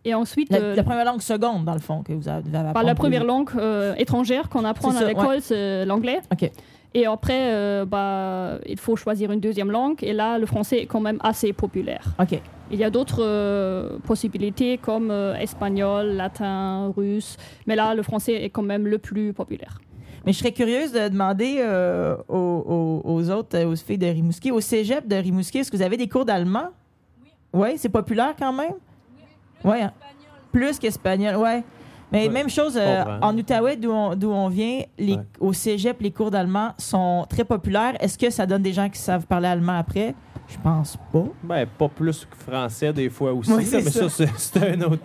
Et ensuite, La, euh, la première langue seconde, dans le fond, que vous avez, apprendre la première langue euh, étrangère qu'on apprend à l'école, c'est l'anglais. OK. Et après, euh, bah, il faut choisir une deuxième langue. Et là, le français est quand même assez populaire. OK. Il y a d'autres euh, possibilités comme euh, espagnol, latin, russe. Mais là, le français est quand même le plus populaire. Mais je serais curieuse de demander euh, aux, aux- aux autres, aux filles de Rimouski, au cégep de Rimouski, est-ce que vous avez des cours d'allemand? Oui. c'est populaire quand même? Oui. Plus qu'espagnol, ouais. Mais Ouais, même chose euh, en Outaouais, d'où on, vient, les, Ouais. au cégep, les cours d'allemand sont très populaires. Est-ce que ça donne des gens qui savent parler allemand après? Je pense pas. Ben, pas plus que français des fois aussi, là, mais ça. ça, c'est un autre,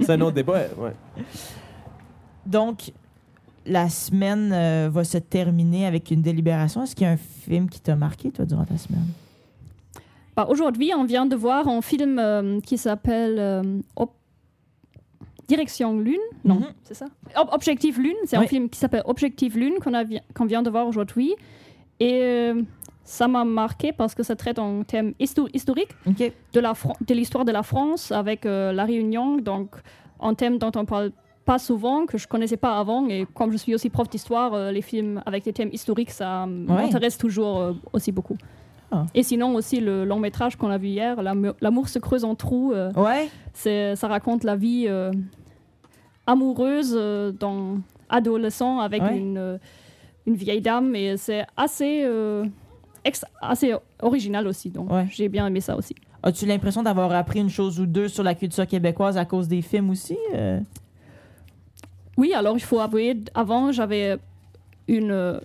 c'est un autre débat. Ouais. Donc, la semaine euh, va se terminer avec une délibération. Est-ce qu'il y a un film qui t'a marqué, toi, durant ta semaine? Bah, Aujourd'hui, on vient de voir un film euh, qui s'appelle euh, Direction Lune. Non, Mhm. c'est ça Ob- Objectif Lune. C'est Oui. un film qui s'appelle Objectif Lune qu'on vi- vient de voir aujourd'hui. Et euh, ça m'a marqué parce que ça traite un thème histo- historique de l'histoire de la France avec la Réunion. Donc, un thème dont on parle pas souvent, que je connaissais pas avant. Et comme je suis aussi prof d'histoire, les films avec des thèmes historiques, ça m'intéresse toujours aussi beaucoup. Ah. Et sinon aussi le long métrage qu'on a vu hier, L'amour se creuse en trous, euh, Ouais. c'est- ça raconte la vie euh, amoureuse euh, d'un adolescent avec Ouais. une, euh, une vieille dame. Et c'est assez, euh, ex- assez original aussi. Donc Ouais. j'ai bien aimé ça aussi. As-tu l'impression d'avoir appris une chose ou deux sur la culture québécoise à cause des films aussi? Oui, alors il faut avouer, avant j'avais une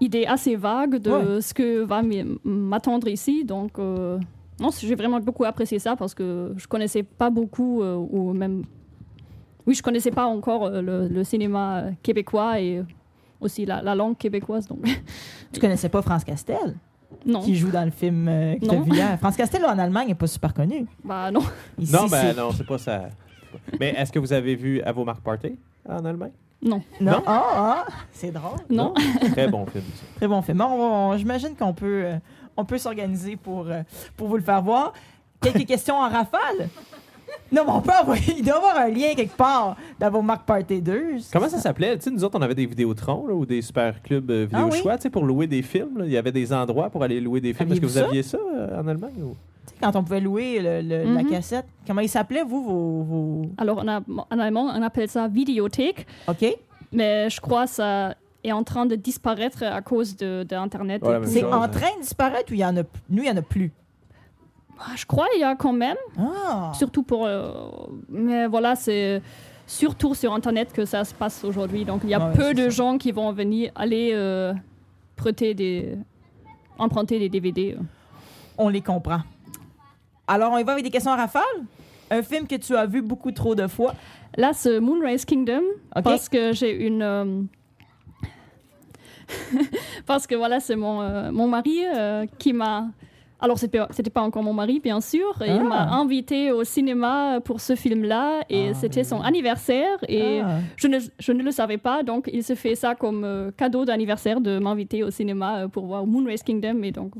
idée assez vague de Ouais. ce que va m'attendre ici. Donc, euh, non, j'ai vraiment beaucoup apprécié ça parce que je connaissais pas beaucoup, euh, ou même. Oui, je connaissais pas encore euh, le, le cinéma québécois et aussi la, la langue québécoise. Donc, Tu connaissais pas France Castel, non. qui joue dans le film euh, que t'as Non. vu hier. France Castel, en Allemagne, n'est pas super connu. Bah, non. Ici, Non, ben c'est- non, c'est pas ça. Mais est-ce que vous avez vu À vos marques Party en Allemagne? Non. Non? Non. Ah, ah, c'est drôle. Non. Très bon film. ça. Très bon film. J'imagine qu'on peut, euh, on peut s'organiser pour, euh, pour vous le faire voir. Quelques questions en rafale? Non, mais on peut envoyer. Il doit y avoir un lien quelque part dans vos marques Party 2. Comment ça s'appelait? Tu sais, nous autres, on avait des Vidéotrons là, ou des super clubs euh, vidéo Ah oui? choix tu sais, pour louer des films. là. Il y avait des endroits pour aller louer des films. Est-ce que vous aviez ça euh, en Allemagne? ou- Quand on pouvait louer le- le- la Mhm. cassette. Comment il s'appelait, vous, vos. vos- Alors, on a- en allemand, on appelle ça Videothek, OK? mais je crois que ça est en train de disparaître à cause de, de. Ouais, tout. C'est en train de disparaître ou il y en a. Nous, il y en a plus? Ah, Je crois qu'il y a quand même, Ah! surtout pour. euh, mais voilà, c'est surtout sur Internet que ça se passe aujourd'hui. Donc il y a Ouais, peu de ça. gens qui vont venir aller euh, prêter des. emprunter des DVD. euh. On les comprend. Alors, on y va avec des questions en rafale? Un film que tu as vu beaucoup trop de fois. Là, c'est Moonrise Kingdom, parce que j'ai une. euh, parce que voilà, c'est mon, euh, mon mari euh, qui m'a. Alors, c'était pas- c'était pas encore mon mari, bien sûr. Il Ah. m'a invité au cinéma pour ce film-là et Ah, c'était son anniversaire. Et Ah. je, ne, je ne le savais pas, donc il se fait ça comme euh, cadeau d'anniversaire de m'inviter au cinéma pour voir Moonrise Kingdom. Et donc,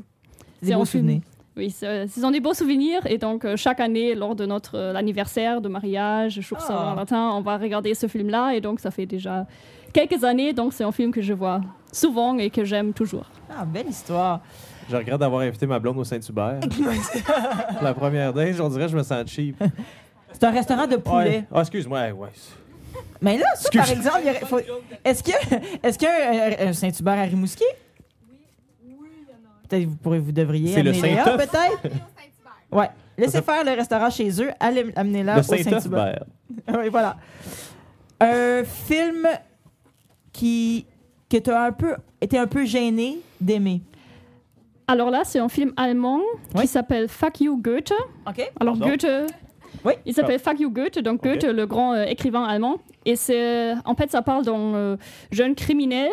c'est un film. Oui, c'est- ce sont des beaux souvenirs. Et donc, euh, chaque année, lors de notre euh, anniversaire de mariage, jour Ah. Saint-Valentin, on va regarder ce film-là. Et donc, ça fait déjà quelques années. Donc, c'est un film que je vois souvent et que j'aime toujours. Ah, belle histoire. Je regrette d'avoir invité ma blonde au Saint-Hubert. la première date, on dirait que je me sens cheap. C'est un restaurant de poulet. Ouais. Ah, excuse-moi. ouais. Mais là, ça, par exemple, y faut- est-ce que est-ce qu'il y a un, un Saint-Hubert à Rimouski? Peut-être vous pourrez vous devriez C'est le Saint-Euf. peut-être. ouais. Laissez faire le restaurant chez eux. Allez amenez-la Le au Saint-Hubert. Saint-Hubert. oui, voilà. Un film qui que tu as un peu été un peu gêné d'aimer. Alors là, c'est un film allemand Oui. qui s'appelle Fuck You Goethe. OK? Alors Pardon? Goethe, Oui. il s'appelle Fuck You Goethe, donc. Goethe, le grand euh, écrivain allemand. Et c'est, en fait, ça parle d'un euh, jeune criminel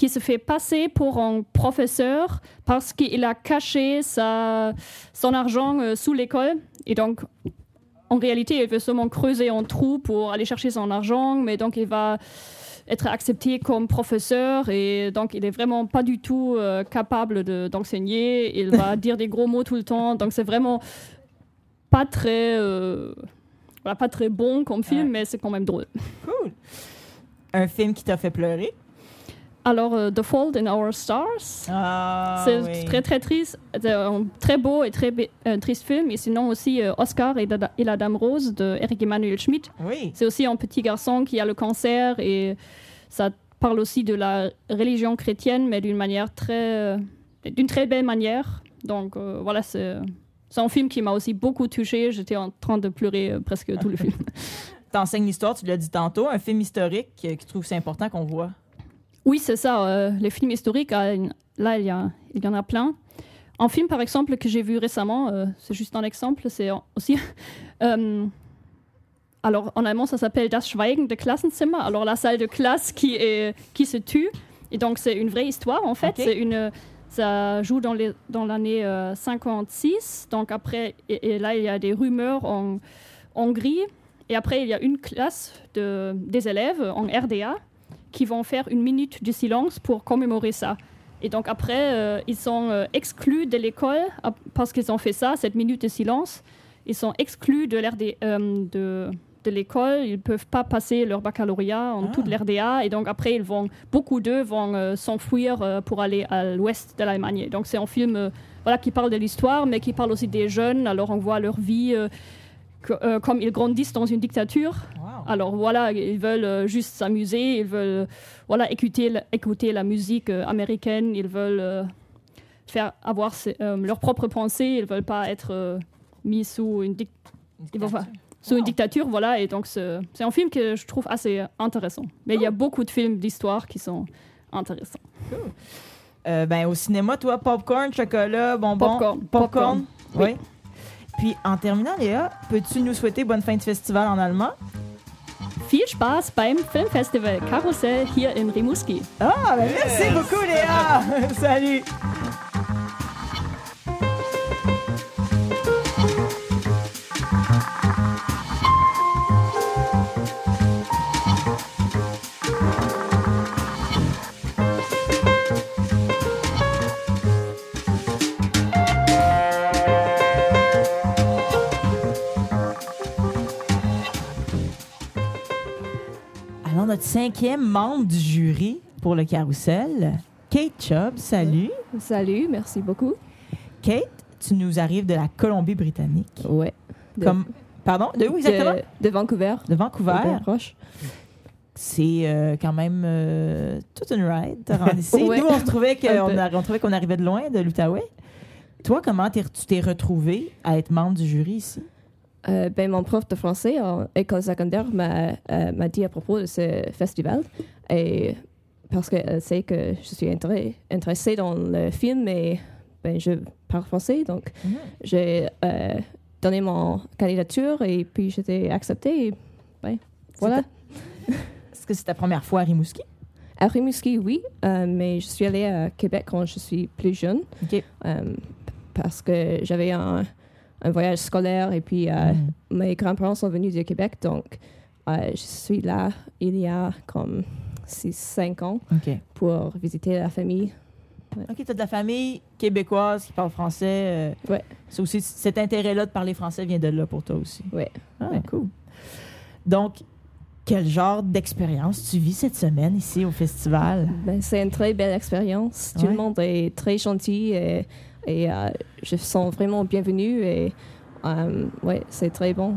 qui se fait passer pour un professeur parce qu'il a caché sa, son argent euh, sous l'école. Et donc, en réalité, il veut seulement creuser un trou pour aller chercher son argent, mais donc il va être accepté comme professeur et donc il est vraiment pas du tout euh, capable de- d'enseigner. il va dire des gros mots tout le temps, donc c'est vraiment pas très, euh, voilà, pas très bon comme film, Ouais. mais c'est quand même drôle. Cool. Un film qui t'a fait pleurer? Alors, euh, The Fault in Our Stars. Ah, c'est oui. très, très triste. C'est un très beau et très euh, triste film. Et sinon aussi euh, Oscar et, Dada- et la Dame Rose de Eric Emmanuel Schmidt. Oui. C'est aussi un petit garçon qui a le cancer et ça parle aussi de la religion chrétienne, mais d'une manière très, euh, d'une très belle manière. Donc euh, voilà, c'est un film qui m'a aussi beaucoup touchée. J'étais en train de pleurer euh, presque tout le film. T'enseignes l'histoire, tu l'as dit tantôt, un film historique euh, qui trouve c'est important qu'on voit. Oui, c'est ça. euh, les films historiques, euh, là, il y, a- il y en a plein. Un film, par exemple, que j'ai vu récemment, euh, c'est juste un exemple, c'est aussi. euh, alors, en allemand, ça s'appelle Das Schweigen de Klassenzimmer. Alors, la salle de classe qui, est, qui se tue. Et donc, c'est une vraie histoire, en fait. C'est une. Ça joue dans les- dans l'année euh, 56. Donc, après, et, et là, il y a des rumeurs en Hongrie. Et après, il y a une classe de, des élèves en RDA qui vont faire une minute de silence pour commémorer ça. Et donc après, euh, ils sont euh, exclus de l'école à- parce qu'ils ont fait ça, cette minute de silence. Ils sont exclus de l'RD euh, de, de l'école. Ils ne peuvent pas passer leur baccalauréat en Ah. toute l'RDA. Et donc après, ils vont, beaucoup d'eux vont s'enfuir pour aller à l'ouest de l'Allemagne. Donc c'est un film voilà, qui parle de l'histoire, mais qui parle aussi des jeunes. Alors on voit leur vie, que- euh, comme ils grandissent dans une dictature. Alors voilà, ils veulent euh, juste s'amuser, ils veulent euh, voilà, écouter, la- écouter la musique euh, américaine, ils veulent faire avoir leurs propres pensées, ils veulent pas être mis sous une, dic- ils vont pas- sous une dictature. Voilà, et donc c'est un film que je trouve assez intéressant. Mais il y a beaucoup de films d'histoire qui sont intéressants. Euh, ben, au cinéma, toi, popcorn, chocolat, bonbons. Popcorn. Popcorn. Oui. Oui. Puis, en terminant, Léa, peux-tu nous souhaiter bonne fin de festival en allemand? Viel Spaß beim Filmfestival Karussell hier in Rimouski. Ah, merci beaucoup, Léa! Salut! Notre cinquième membre du jury pour le carrousel, Kate Chubb, salut. Salut, merci beaucoup. Kate, tu nous arrives de la Colombie-Britannique. Ouais. De- Comme... Pardon? De où exactement? De, de Vancouver. De Vancouver. Proche. C'est euh, quand même euh, toute une ride te rendre ici. Ouais. Nous, on se trouvait qu'on arrivait de loin, de l'Outaouais. Toi, comment tu t'es retrouvé à être membre du jury ici? Euh, ben, mon prof de français en école secondaire m'a euh, dit à propos de ce festival. Et parce qu'elle sait que je suis intéressée dans le film et ben, je parle français, donc j'ai euh, donné mon candidature et puis j'étais acceptée. Et, ben, voilà. Est-ce que c'est ta première fois à Rimouski? À Rimouski, oui, euh, mais je suis allée à Québec quand je suis plus jeune. Parce que j'avais un, un voyage scolaire et puis euh, Mm. mes grands-parents sont venus de Québec, donc euh, je suis là il y a comme 6-5 ans pour visiter la famille. OK, tu as de la famille québécoise qui parle français. euh, Ouais. c'est aussi, cet intérêt-là de parler français vient de là pour toi aussi. Ouais. Ah, Ouais. cool. Donc, quel genre d'expérience tu vis cette semaine ici au festival? Ben, c'est une très belle expérience. Tout Ouais. le monde est très gentil et, et euh, je sens vraiment bienvenue et euh, ouais, c'est très bon.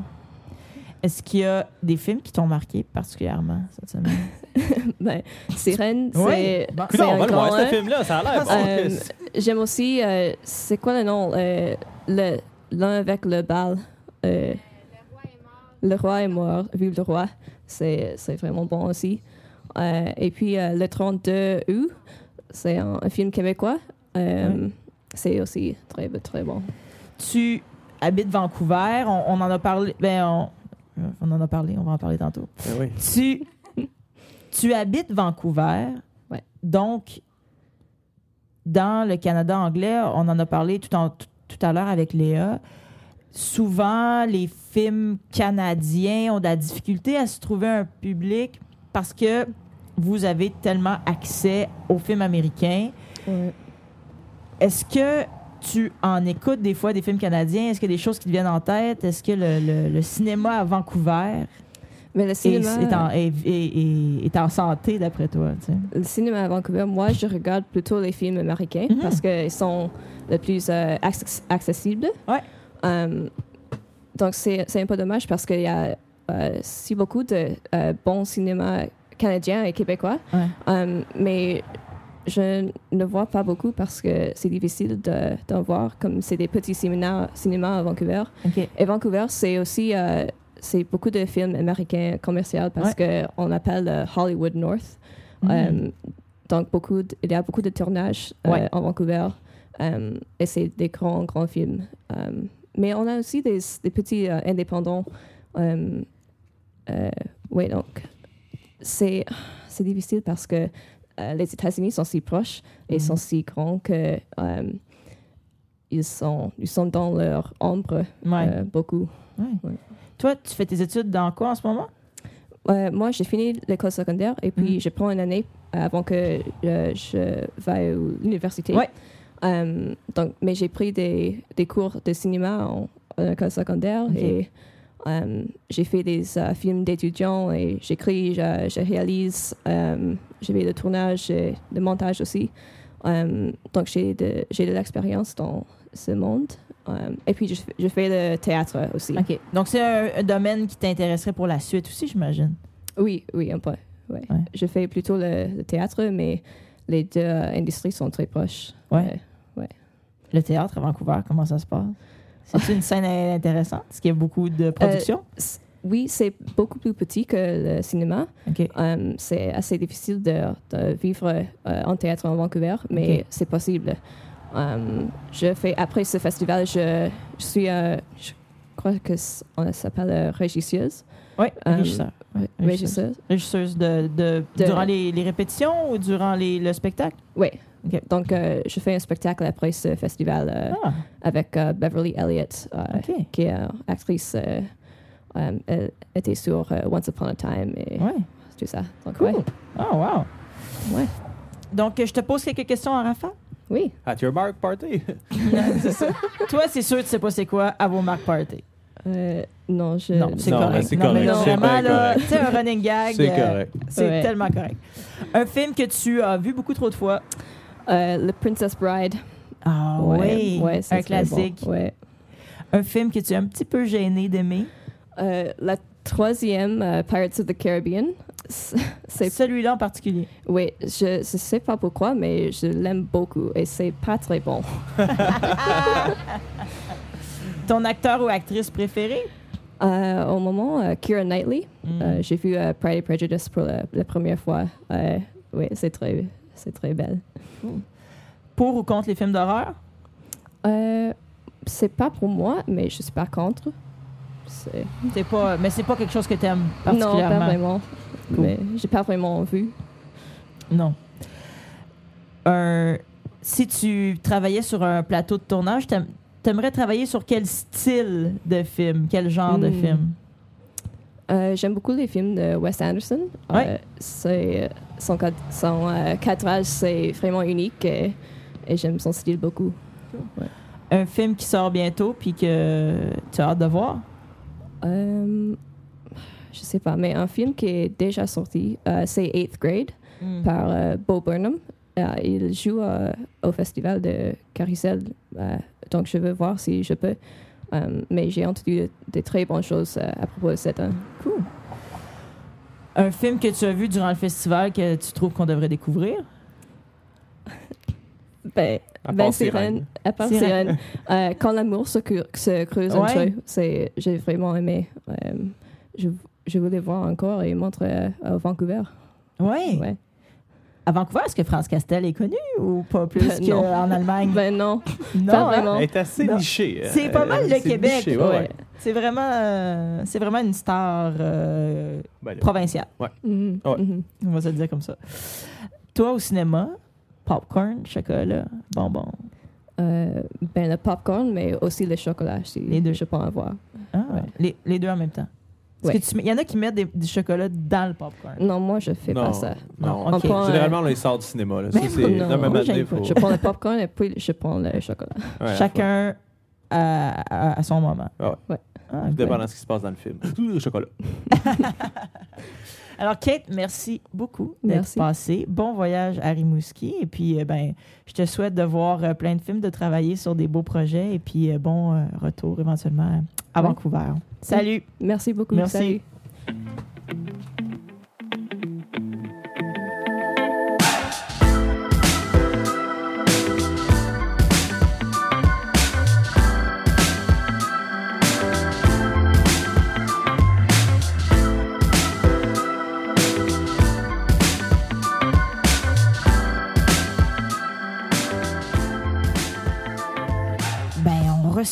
Est-ce qu'il y a des films qui t'ont marqué particulièrement cette semaine? Ben, Sirène, Oui. c'est Bon. c'est Non, on va le voir, ce film-là. Ça a l'air bon. Euh. J'aime aussi, euh, c'est quoi le nom? Euh, le- L'un avec le bal. Euh, le roi est mort, vive le roi. C'est c'est vraiment bon aussi. Euh, et puis, euh, le 32 août, c'est un, un film québécois. Euh, C'est aussi très, très bon. Tu habites Vancouver. On, on en a parlé. Ben, on, on en a parlé. On va en parler tantôt. Ben oui. Tu, tu habites Vancouver. Ouais. Donc, dans le Canada anglais, on en a parlé tout, en- tout, tout à l'heure avec Léa. Souvent, les films canadiens ont de la difficulté à se trouver un public parce que vous avez tellement accès aux films américains. Est-ce que tu en écoutes des fois des films canadiens? Est-ce qu'il y a des choses qui te viennent en tête? Est-ce que le, le- le cinéma à Vancouver Mais le est, cinéma, est en, est, est- est- est en santé, d'après toi. tu sais? le cinéma à Vancouver, moi, je regarde plutôt les films américains Mhm. parce qu'ils sont le plus euh, acc- accessibles. Ouais. Euh, donc, c'est un peu dommage parce qu'il y a euh, si beaucoup de euh, bons cinémas canadiens et québécois. Ouais. Mais je ne vois pas beaucoup parce que c'est difficile de- d'en voir, comme c'est des petits cinémas, cinémas à Vancouver. Et Vancouver, c'est aussi euh, c'est beaucoup de films américains commerciaux parce que on appelle euh, Hollywood North. Mhm. Euh, donc beaucoup, de- il y a beaucoup de tournages Ouais. en Vancouver et c'est des grands grands films. Mais on a aussi des, des petits indépendants. Oui, donc c'est difficile parce que les États-Unis sont si proches et Mhm. sont si grands que euh, ils sont ils sont dans leur ombre Ouais. euh, beaucoup. Ouais. ouais. Toi, tu fais tes études dans quoi en ce moment? Euh, moi, j'ai fini l'école secondaire et puis Mhm. je prends une année avant que euh, je vais à l'université. Euh, donc, mais j'ai pris des, des cours de cinéma en, en école secondaire et euh, j'ai fait des euh, films d'étudiants et j'écris, je, je réalise, euh, j'ai fait le tournage et le montage aussi. Donc, j'ai de, j'ai de l'expérience dans ce monde. Et puis, je, fais- je fais le théâtre aussi. OK. Donc, c'est un, un domaine qui t'intéresserait pour la suite aussi, j'imagine? Oui, oui, un peu. Ouais. Ouais. Je fais plutôt le, le théâtre, mais les deux industries sont très proches. Ouais. Euh, Le théâtre à Vancouver, comment ça se passe? C'est une scène intéressante? Est-ce qu'il y a beaucoup de production? c- oui, c'est beaucoup plus petit que le cinéma. OK. Euh, c'est assez difficile de, de vivre euh, en théâtre en Vancouver, mais c'est possible. Euh, je fais après ce festival, je, je suis, euh, je crois que on s'appelle euh, régisseuse. Oui, Euh, régisseur. Régisseuse. Régisseuse. Régisseuse de, de- De- durant les, les répétitions ou durant les- le spectacle? Oui. Donc, euh, je fais un spectacle après ce festival euh, Ah, avec euh, Beverly Elliott. euh, qui est euh, actrice. euh, euh, elle était sur euh, Once Upon a Time et Ouais. tout ça. Donc, Cool. ouais. Oh, wow. Ouais. Donc, je te pose quelques questions en rafale. Oui. At your mark party. c'est ça. Toi, c'est sûr que tu sais pas c'est quoi à vos marques party. Euh, non, je. Non, c'est correct. c'est non, mais correct. vraiment, là, tu sais, un running gag. C'est euh, correct. C'est Ouais. tellement correct. Un film que tu as vu beaucoup trop de fois? Euh, The Princess Bride. Ah ouais, ouais, c'est un classique. bon. Ouais. Un film que tu es un petit peu gêné d'aimer? Euh, la troisième, euh, Pirates of the Caribbean. C'est. Celui-là en particulier. Oui, je ne sais pas pourquoi, mais je l'aime beaucoup et c'est pas très bon. Ton acteur ou actrice préféré? Euh, au moment, euh, Keira Knightley. Mm. J'ai vu Pride and Prejudice pour la, la première fois. Oui, c'est très, c'est très belle. Pour ou contre les films d'horreur? Euh, c'est pas pour moi, mais je suis pas contre. C'est- C'est pas, mais c'est pas quelque chose que tu aimes Non, pas vraiment. Cool. Mais j'ai pas vraiment vu. Non. Un- si tu travaillais sur un plateau de tournage, t'aim- t'aimerais travailler sur quel style de film, quel genre de Hmm. film? Euh, J'aime beaucoup les films de Wes Anderson. Ouais. Euh, son son euh, cadrage, c'est vraiment unique et, et j'aime son style beaucoup. Un film qui sort bientôt puis que tu as hâte de voir? Euh, je sais pas, mais un film qui est déjà sorti, c'est Eighth Grade par euh, Bo Burnham. Il joue au festival de Carousel, donc je veux voir si je peux. Euh, mais j'ai entendu de, très bonnes choses euh, à propos de cet un. Cool. Un film que tu as vu durant le festival que tu trouves qu'on devrait découvrir? Ben, À ben part Sirène, Sirène. à part Sirène. Sirène, euh, quand l'amour se, se creuse Ouais. entre eux, c'est, j'ai vraiment aimé. Euh, je, je voulais voir encore et montrer à, à Vancouver. Oui. Ouais. À Vancouver, est-ce que France Castel est connu ou pas plus Ben, qu'en Allemagne? Ben non, non, pas hein? vraiment. Elle est assez Non. nichée. C'est pas mal le Québec. niché, ouais, Ouais. ouais. C'est vraiment, euh, c'est vraiment une star euh, Ben, provinciale. Mhm, Ouais. mhm. On va se le dire comme ça. Toi, au cinéma, popcorn, chocolat, bonbons? Euh, ben le popcorn, mais aussi le chocolat, si Les deux. je peux en avoir. Ah, Ouais. les, les deux en même temps. Est-ce Ouais. que tu mets- Il y en a qui mettent des, du chocolat dans le popcorn. Non, moi, je fais non, pas ça. Non. Ok. On prend, euh, Généralement, on les sort du cinéma. Là. Ça, Ben, c'est... non, non, mais moi, faut... Je prends le popcorn et puis je prends le chocolat. Ouais, Chacun à, à- à son moment. Ah ouais. Ouais. Ah, Tout ben. dépendant de ce qui se passe dans le film. Tout le chocolat. Alors, Kate, merci beaucoup d'être passée. Bon voyage à Rimouski. Et puis, euh, ben, je te souhaite de voir euh, plein de films, de travailler sur des beaux projets. Et puis, euh, bon retour éventuellement à. Vancouver. Salut. Merci beaucoup. Merci. Salut.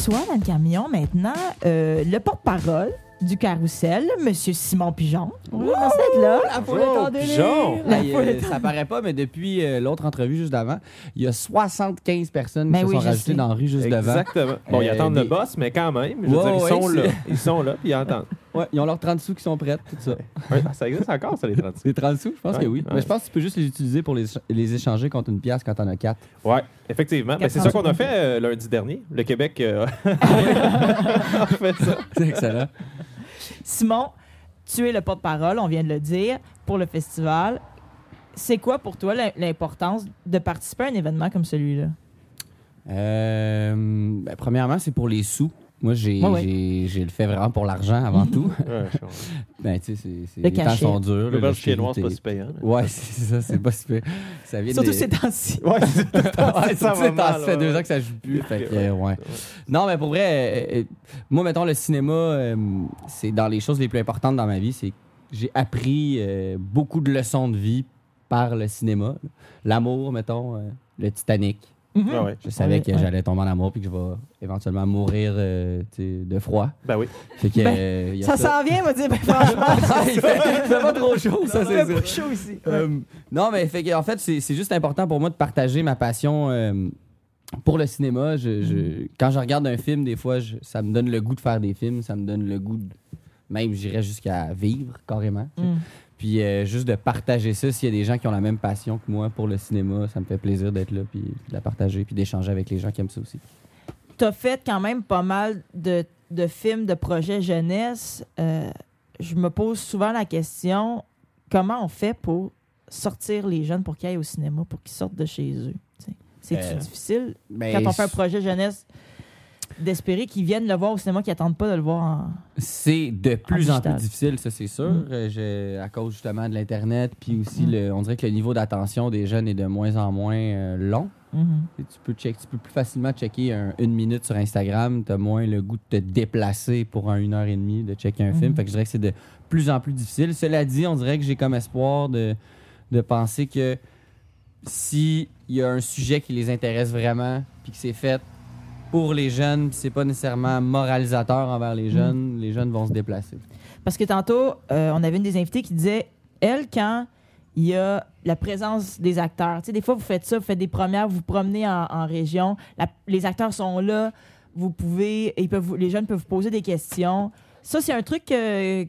Reçoit dans le camion maintenant euh, le porte-parole du carrousel, Monsieur Simon Pigeon. Oui, merci d'être là. La foule Oh, est en délire! pigeon! La Hey, foule euh, est en- ça paraît pas, mais depuis euh, l'autre entrevue juste d'avant, il y a 75 personnes Ben qui oui, se sont je rajoutées sais. dans la rue juste devant. Exactement. Bon, ils Euh, attendent le des- boss, mais quand même. Je veux Ouais, dire, ils ouais, sont c'est- là. Ils sont là, puis ils entendent. Ouais, ils ont leurs 30 sous qui sont prêtes, tout ça. Ouais, ça existe encore, ça, les 30 Les 30 sous, je pense Ouais, que oui. ouais. Mais je pense que tu peux juste les utiliser pour les, les échanger contre une pièce quand t'en as 4. Ouais, effectivement. Ben, c'est ça qu'on a fait euh, lundi dernier. Le Québec euh, a fait ça. C'est excellent. Simon, tu es le porte-parole, on vient de le dire, pour le festival. C'est quoi pour toi l'im- l'importance de participer à un événement comme celui-là? Euh, ben, premièrement, c'est pour les sous. Moi, j'ai Ouais, ouais. j'ai- j'ai le fait vraiment pour l'argent avant tout. Ouais, ben, tu sais, c'est- Le les temps cachet. sont durs. là, L'auberge l'austérité. chinoise, c'est pas si payant. là. Ouais, c'est ça, c'est pas super. Ça vient Surtout ces temps-ci. Ouais, ça fait deux ans que ça joue plus. fait que, Ouais. euh, ouais. Non, mais pour vrai, euh, euh, moi, mettons, le cinéma, euh, c'est dans les choses les plus importantes dans ma vie. C'est que j'ai appris euh, beaucoup de leçons de vie par le cinéma. L'amour, mettons, euh, le Titanic. Mhm. Ouais. Je savais Ouais, que ouais. j'allais tomber en amour puis que je vais éventuellement mourir euh, de froid. Ben oui. Fait que, Ben, euh, il y a Ça s'en vient, moi dire, ben franchement, il, fait, il fait pas trop chaud, ça, c'est ça. chaud ici. Euh, non, mais fait que, en fait, c'est c'est juste important pour moi de partager ma passion euh, pour le cinéma. Je, je- quand je regarde un film, des fois, je- ça me donne le goût de faire des films, ça me donne le goût, de, même, j'irais jusqu'à vivre carrément. Mm. Puis euh, juste de partager ça, s'il y a des gens qui ont la même passion que moi pour le cinéma, ça me fait plaisir d'être là, puis de la partager, puis d'échanger avec les gens qui aiment ça aussi. T'as fait quand même pas mal de, de films, de projets jeunesse. Euh, je me pose souvent la question, comment on fait pour sortir les jeunes pour qu'ils aillent au cinéma, pour qu'ils sortent de chez eux? tu? C'est-tu Euh, difficile? Ben, quand on fait un projet jeunesse d'espérer qu'ils viennent le voir au cinéma, qu'ils n'attendent pas de le voir en... C'est de plus en, plus difficile, ça c'est sûr, Mm. Euh, à cause justement de l'Internet, puis aussi, Mm. le, on dirait que le niveau d'attention des jeunes est de moins en moins euh, long. Mhm. Tu peux, check, tu peux plus facilement checker un- une minute sur Instagram, tu as moins le goût de te déplacer pour un une heure et demie de checker un film. Mhm. Fait que je dirais que c'est de plus en plus difficile. Cela dit, on dirait que j'ai comme espoir de, de penser que s'il y a un sujet qui les intéresse vraiment, puis que c'est fait pour les jeunes, puis c'est pas nécessairement moralisateur envers les jeunes, les jeunes vont se déplacer. Parce que tantôt, euh, on avait une des invitées qui disait, elle, quand il y a la présence des acteurs, tu sais, des fois, vous faites ça, vous faites des premières, vous vous promenez en, en région, la- les acteurs sont là, vous pouvez, ils peuvent, les jeunes peuvent vous poser des questions. Ça, c'est un truc que,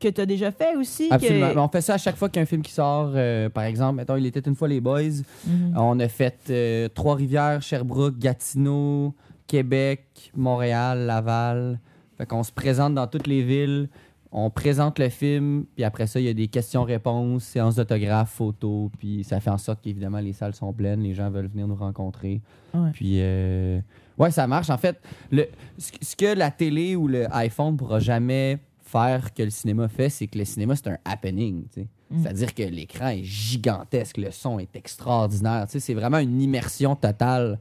que tu as déjà fait aussi? Absolument. On fait ça à chaque fois qu'il y a un film qui sort. euh, par exemple, mettons, il était une fois les Boys. Mhm. On a fait euh, Trois-Rivières, Sherbrooke, Gatineau, Québec, Montréal, Laval. Fait qu'on se présente dans toutes les villes. On présente le film, puis après ça, il y a des questions-réponses, séances d'autographes, photos, puis ça fait en sorte qu'évidemment, les salles sont pleines, les gens veulent venir nous rencontrer. Ouais. Puis, euh, ouais, ça marche. En fait, le, ce que- la télé ou le iPhone pourra jamais faire que le cinéma fait, c'est que le cinéma, c'est un happening. tu sais. Mm. C'est-à-dire que l'écran est gigantesque, le son est extraordinaire. tu sais, C'est vraiment une immersion totale.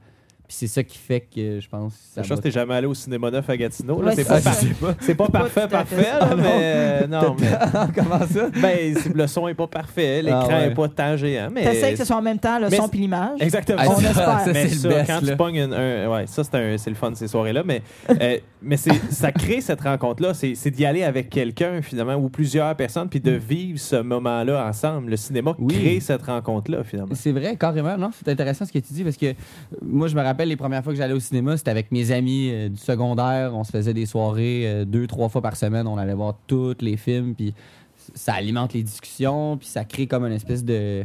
Puis c'est ça qui fait que je pense. que Ça Je pense va- que t'es jamais allé au cinéma neuf à Gatineau. Ouais, c'est pas, par- c'est pas parfait, parfait, là, mais euh, non, mais Comment ça? ben, le son est pas parfait, l'écran Ah ouais. est pas tant géant, mais T'essayes que ce soit en même temps le Mais son puis l'image. Exactement. Ah, On ça, espère. ça, mais c'est ça, le best, quand là. tu pognes un, un- ouais, ça c'est un- c'est le fun ces soirées-là, mais euh, mais c'est ça crée cette rencontre-là, c'est c'est d'y aller avec quelqu'un finalement ou plusieurs personnes puis de vivre ce moment-là ensemble. Le cinéma Oui. crée cette rencontre-là finalement. C'est vrai, carrément. Non, c'est intéressant ce que tu dis parce que euh, moi, je me rappelle les premières fois que j'allais au cinéma, c'était avec mes amis euh, du secondaire. On se faisait des soirées euh, deux, trois fois par semaine. On allait voir tous les films, puis ça alimente les discussions, puis ça crée comme une espèce de,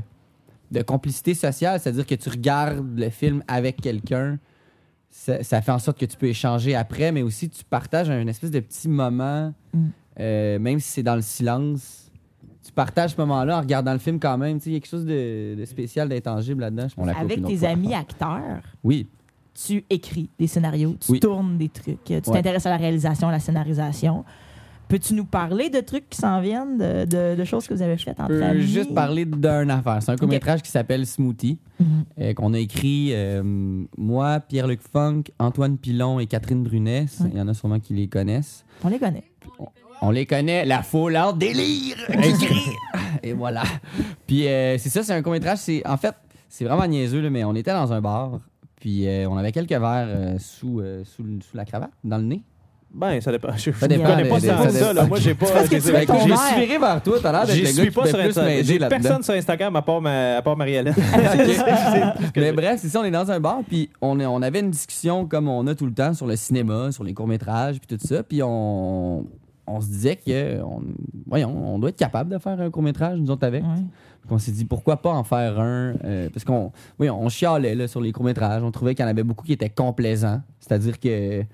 de complicité sociale. C'est-à-dire que tu regardes le film avec quelqu'un. ça, ça fait en sorte que tu peux échanger après, mais aussi tu partages un espèce de petit moment, Mm. euh, même si c'est dans le silence. Tu partages ce moment-là en regardant le film quand même. Il y a quelque chose de, de spécial, d'intangible là-dedans. Avec tes amis acteurs, Oui. Tu écris des scénarios, tu Oui. tournes des trucs, tu t'intéresses à la réalisation, à la scénarisation. Peux-tu nous parler de trucs qui s'en viennent, de, de- de choses que vous avez faites Je entre peux amis? juste parler d'une affaire. C'est un court-métrage qui s'appelle Smoothie, Mhm. euh, qu'on a écrit euh, moi, Pierre-Luc Funk, Antoine Pilon et Catherine Brunet. Ouais. Il y en a sûrement qui les connaissent. On les connaît. On les connaît, la foule en délire crie. Et voilà. Puis euh, c'est ça, c'est un court-métrage. C'est, en fait, c'est vraiment niaiseux, là, mais on était dans un bar. Puis euh, on avait quelques verres euh, sous, euh, sous, le- sous la cravate, dans le nez. Ben, ça dépend. Je Ça ne dépend connais des- pas des- ça, ça ça, là. dépend. Moi, j'ai pas. parce que j'ai- tu fais ton J'ai verre. suivi vers toi, t'as l'air d'être J'y le gars suis qui pas fait sur plus Instagram. m'aider J'ai là-dedans. personne sur Instagram à part, ma, à part Marie-Hélène. Mais bref, c'est ça, on est dans un bar, puis on, est- on avait une discussion comme on a tout le temps sur le cinéma, sur les courts-métrages, puis tout ça, puis on, on se disait que, on, voyons, on doit être capable de faire un court-métrage, nous autres avec. Ouais. On s'est dit, pourquoi pas en faire un, euh, parce qu'on oui, on chialait là, sur les courts-métrages, on trouvait qu'il y en avait beaucoup qui étaient complaisants, c'est-à-dire que... tu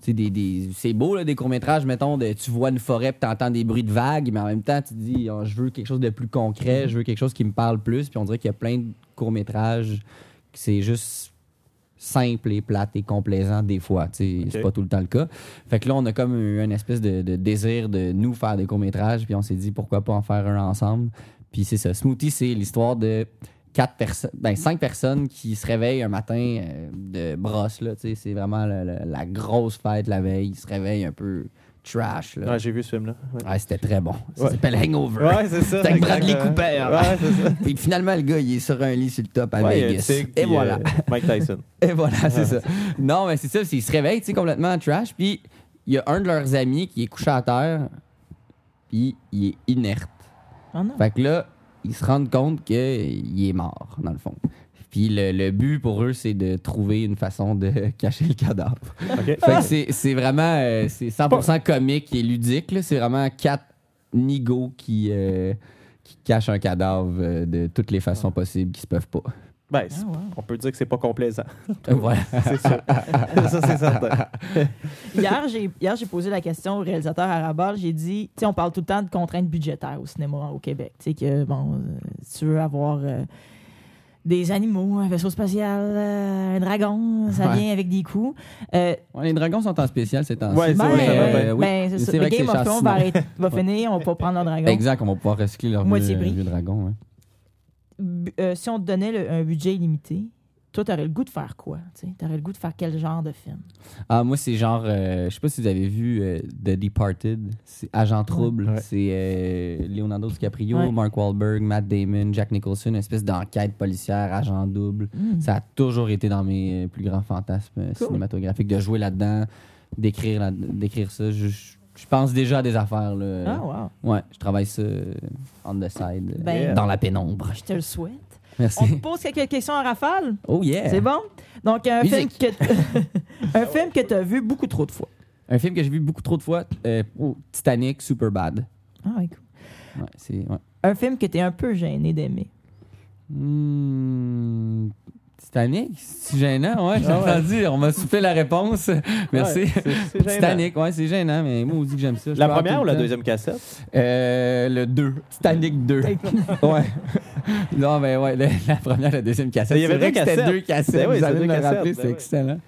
sais, Des, des- c'est beau, là, des courts-métrages, mettons, de, tu vois une forêt, puis t'entends des bruits de vagues, mais en même temps, tu te dis, oh, je veux quelque chose de plus concret, je veux quelque chose qui me parle plus, puis on dirait qu'il y a plein de courts-métrages que c'est juste simple et plate et complaisant des fois. tu sais, C'est pas tout le temps le cas. Fait que là, on a comme eu une espèce de, de désir de nous faire des courts-métrages, puis on s'est dit pourquoi pas en faire un ensemble. Puis c'est ça. Smoothie, c'est l'histoire de quatre personnes, ben cinq personnes qui se réveillent un matin euh, de brosse. Là, c'est vraiment la, grosse fête la veille. Ils se réveillent un peu trash. Là. Ouais, j'ai vu ce film-là. Ouais, Ouais, c'était très bon. Ça Ouais. s'appelle Hangover. Ouais, c'est ça. Avec Bradley exact. Cooper. Ouais, c'est ça. Puis finalement, le gars, il est sur un lit sur le top à Ouais, il y a un Vegas. Et puis, voilà. euh, Mike Tyson. Et voilà, c'est ça. Non, mais c'est ça, c'est- ils se réveillent, tu sais, complètement trash. Puis il y a un de leurs amis qui est couché à terre, puis il est inerte. Oh non. Fait que là, ils se rendent compte qu'il est mort, dans le fond. Puis le, le but pour eux, c'est de trouver une façon de cacher le cadavre. Fait que c'est- c'est vraiment euh, c'est 100% comique et ludique. là. C'est vraiment quatre nigauds qui, euh, qui cachent un cadavre euh, de toutes les façons possibles qui se peuvent pas. Ben, c'est- Ah, wow. on peut dire que c'est pas complaisant. voilà. C'est sûr. ça, c'est certain. Hier, j'ai hier, j'ai posé la question au réalisateur à Rabal. J'ai dit, tu sais, on parle tout le temps de contraintes budgétaires au cinéma au Québec. Tu sais que, bon, euh, si tu veux avoir euh, des animaux, un vaisseau spatial, euh, un dragon, ça Ouais. vient avec des. Euh, Ouais, les dragons sont en spécial ces temps-ci. Ouais, c'est ben, vrai, ça va ben, euh, oui. ben, c'est ça. C'est vrai Le que Game c'est of Thrones va, va finir, on va pas prendre leur dragon. Exact, on va pouvoir recycler leur Moitié vieux, vieux dragon. Euh, si on te donnait le- un budget illimité, toi, t'aurais le goût de faire quoi? Tu aurais le goût de faire quel genre de film? Ah, moi, c'est genre. euh, je sais pas si vous avez vu euh, The Departed. C'est Agent Trouble. Ouais. C'est euh, Leonardo DiCaprio, Ouais. Mark Wahlberg, Matt Damon, Jack Nicholson, une espèce d'enquête policière, agent double. Hmm. Ça a toujours été dans mes plus grands fantasmes Cool. cinématographiques de jouer là-dedans, d'écrire là- d'écrire ça. Je, je- je pense déjà à des affaires. Là. Ah, wow. Ouais, je travaille ça euh, on the side, euh, Ben, dans la pénombre. Je te le souhaite. Merci. On te pose quelques questions en rafale? Oh yeah! C'est bon? Donc, un film que, un film que tu as vu beaucoup trop de fois. Un film que j'ai vu beaucoup trop de fois, euh, oh, Titanic, super bad. Ah, ouais, cool. Ouais, c'est ouais. Un film que tu es un peu gêné d'aimer. Hmm, Titanic, c'est gênant, ouais, j'ai Ah ouais. entendu. On m'a soufflé la réponse. Merci. Ouais, c'est- c'est gênant. Titanic, ouais, c'est gênant, mais moi, on dit que j'aime ça. Je La première ou la deuxième cassette? Euh, le 2. Titanic 2. ouais. Non, mais ouais, la, la première, la deuxième cassette. Il y avait C'est vrai deux que c'était cassettes. deux cassettes. Ben oui, vous c'est allez deux me le cassettes, rappeler, ben c'est excellent.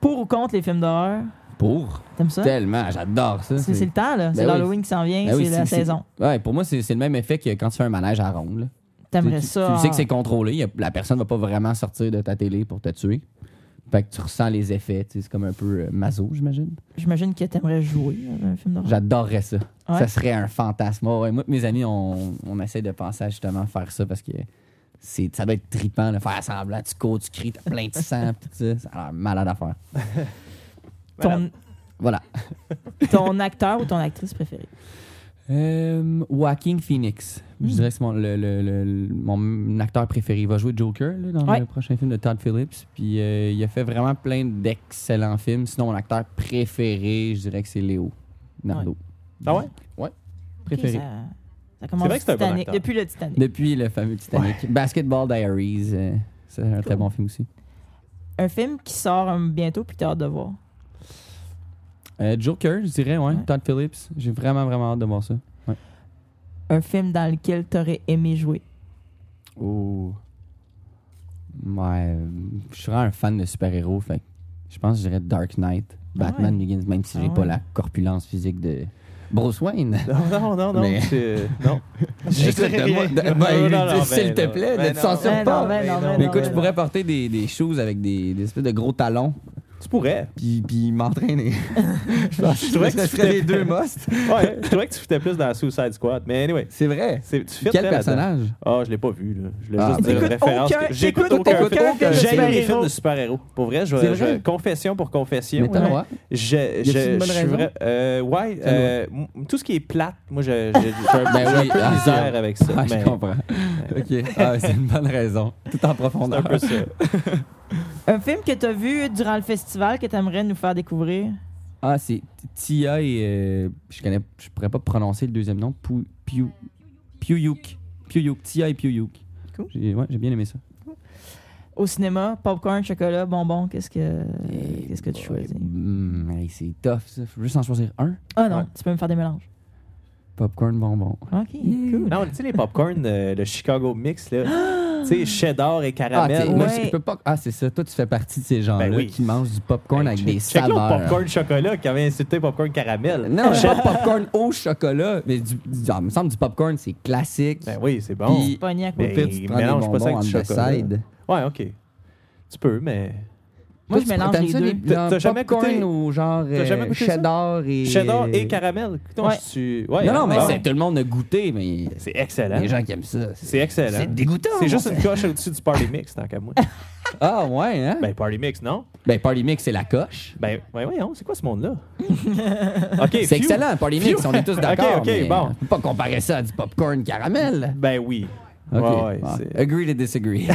Pour ou contre les films d'horreur? Pour. T'aimes ça? Tellement, j'adore ça. C'est c'est le temps, là. C'est Ben oui. l'Halloween qui s'en vient, Ben oui, c'est la c'est- saison. Ouais, pour moi, c'est c'est le même effet que quand tu fais un manège à ronde. T'aimerais Tu- ça? Tu sais que c'est contrôlé. y a- la personne va pas vraiment sortir de ta télé pour te tuer. Fait que tu ressens les effets. tu sais, C'est comme un peu euh, maso, j'imagine. J'imagine que t'aimerais jouer à un film d'horreur. J'adorerais ça. Ouais. Ça serait un fantasme. Ouais, ouais. Moi, mes amis, on, on essaie de penser à justement faire ça parce que c'est, ça doit être trippant de faire semblant. Tu cours, tu cries, t'as plein de sang, pis tout ça. Ça a l'air malade à faire. Ton, Voilà. ton acteur ou ton actrice préférée? Euh, Joaquin Phoenix. Je Hmm. dirais que c'est mon, le, le- le- le- mon acteur préféré. Il va jouer Joker là, dans Ouais. le prochain film de Todd Phillips. Puis euh, il a fait vraiment plein d'excellents films. Sinon, mon acteur préféré, je dirais que c'est Léo Nardo. Ah ouais? Préféré. Ok, ça, ça commence vrai que c'est un bon Titanic, acteur. depuis le Titanic. Depuis le fameux Titanic. Basketball Diaries. euh, c'est un très bon film aussi. Un film qui sort euh, bientôt puis t'as hâte de voir. Euh, Joker, je dirais, ouais. Ouais. Todd Phillips. J'ai vraiment, vraiment hâte de voir ça. Un film dans lequel t'aurais aimé jouer. Oh. Ouais. Je suis vraiment un fan de super-héros. Fait que je pense que je dirais Dark Knight, Batman ouais. Begins, même si Ah j'ai pas ouais. la corpulence physique de Bruce Wayne. Non, non, non, non. Mais- non. Je Écoute, dirais moi, de- ben, Non, non, non, s'il ben te plaît, Ben ne te non. censure Ben pas. non, ben non, ben Mais écoute, ben je pourrais porter des, des choses avec des, des espèces de gros talons, Tu pourrais. puis, puis m'entraîner. je Je trouvais que je tu ferais fais- les deux must. Ouais, je trouvais que tu fitais plus dans la Suicide Squad. Mais anyway, C'est vrai. c'est- tu Quel personnage? Ah, je l'ai pas vu, là. Je l'ai Ah, juste dire une référence. aucun- J'écoute aucun. aucun J'aime les films de super-héros. Pour vrai, je, C'est je- vrai? confession pour confession. Mais t'as Ouais. Je, je, je suis vrai- euh, ouais, euh, tout ce qui est plate, moi, je- je- j'ai un, Ben peu ah, misère c'est- avec ça. Ah, je comprends. OK. C'est une bonne raison. Tout en c'est profondeur. un peu ça. Un film que t'as vu durant le festival que t'aimerais nous faire découvrir? Ah, c'est Tia et. euh, je connais. Je pourrais pas prononcer le deuxième nom. Pu- Piu- Piyuk. Piyuk. Tia et Piyuk. Cool. J'ai ouais, j'ai bien aimé ça. Au cinéma, popcorn, chocolat, bonbon, qu'est-ce que qu'est-ce que tu choisis? Mm, hey, c'est tough, ça. Faut juste en choisir un. Ah non, Ouais. tu peux me faire des mélanges. Popcorn bonbon. OK, cool. Non, tu sais, les popcorn, euh, le Chicago Mix, là. Tu sais, cheddar et Ah, caramel. Ouais. je peux pas. Ah, c'est ça. Toi, tu fais partie de ces gens-là Ben oui. qui mangent du popcorn avec des Check l'autre saveurs. popcorn chocolat qui avait insulté popcorn caramel. Non, pas popcorn au chocolat, mais du, du- ah, il me semble du popcorn, c'est classique. Ben oui, c'est bon. Puis- côté. Ben, pire, tu prends des mélange pas ça bonbons avec du chocolat. side. Ouais, OK. Tu peux, mais... Moi, je mélange les ça, deux. T'as jamais goûté- ou genre cheddar et... Cheddar et caramel. Putain, Ouais. je suis- ouais, Non, non, mais ah, c'est- tout le monde a goûté, mais C'est excellent. les gens qui aiment ça. C'est excellent. C'est dégoûtant. C'est juste une coche au-dessus du Party Mix, tant qu'à moi. Ah, ouais, hein? Ben, Ben, Party Mix, non? Party Mix, c'est la coche. Ben, ouais, voyons, c'est quoi ce monde-là? OK, C'est excellent, Party Mix, on est tous d'accord. Ok, ok, mais bon. On peut pas comparer ça à du popcorn caramel. Ben oui. Ok, Ouais, ouais, Agree to disagree.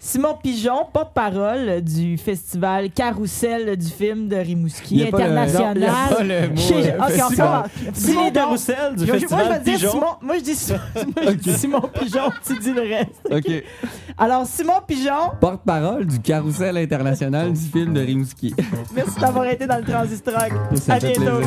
Simon Pigeon, porte-parole du festival Carousel du film de Rimouski international. Simon. Carousel du Festival Pigeon. Moi, je dis, Simon- Pigeon, tu dis le reste. OK. Alors, Simon Pigeon, Porte-parole du carrousel international du film de Rimouski. merci d'avoir été dans le Transistrock. Ça À bientôt.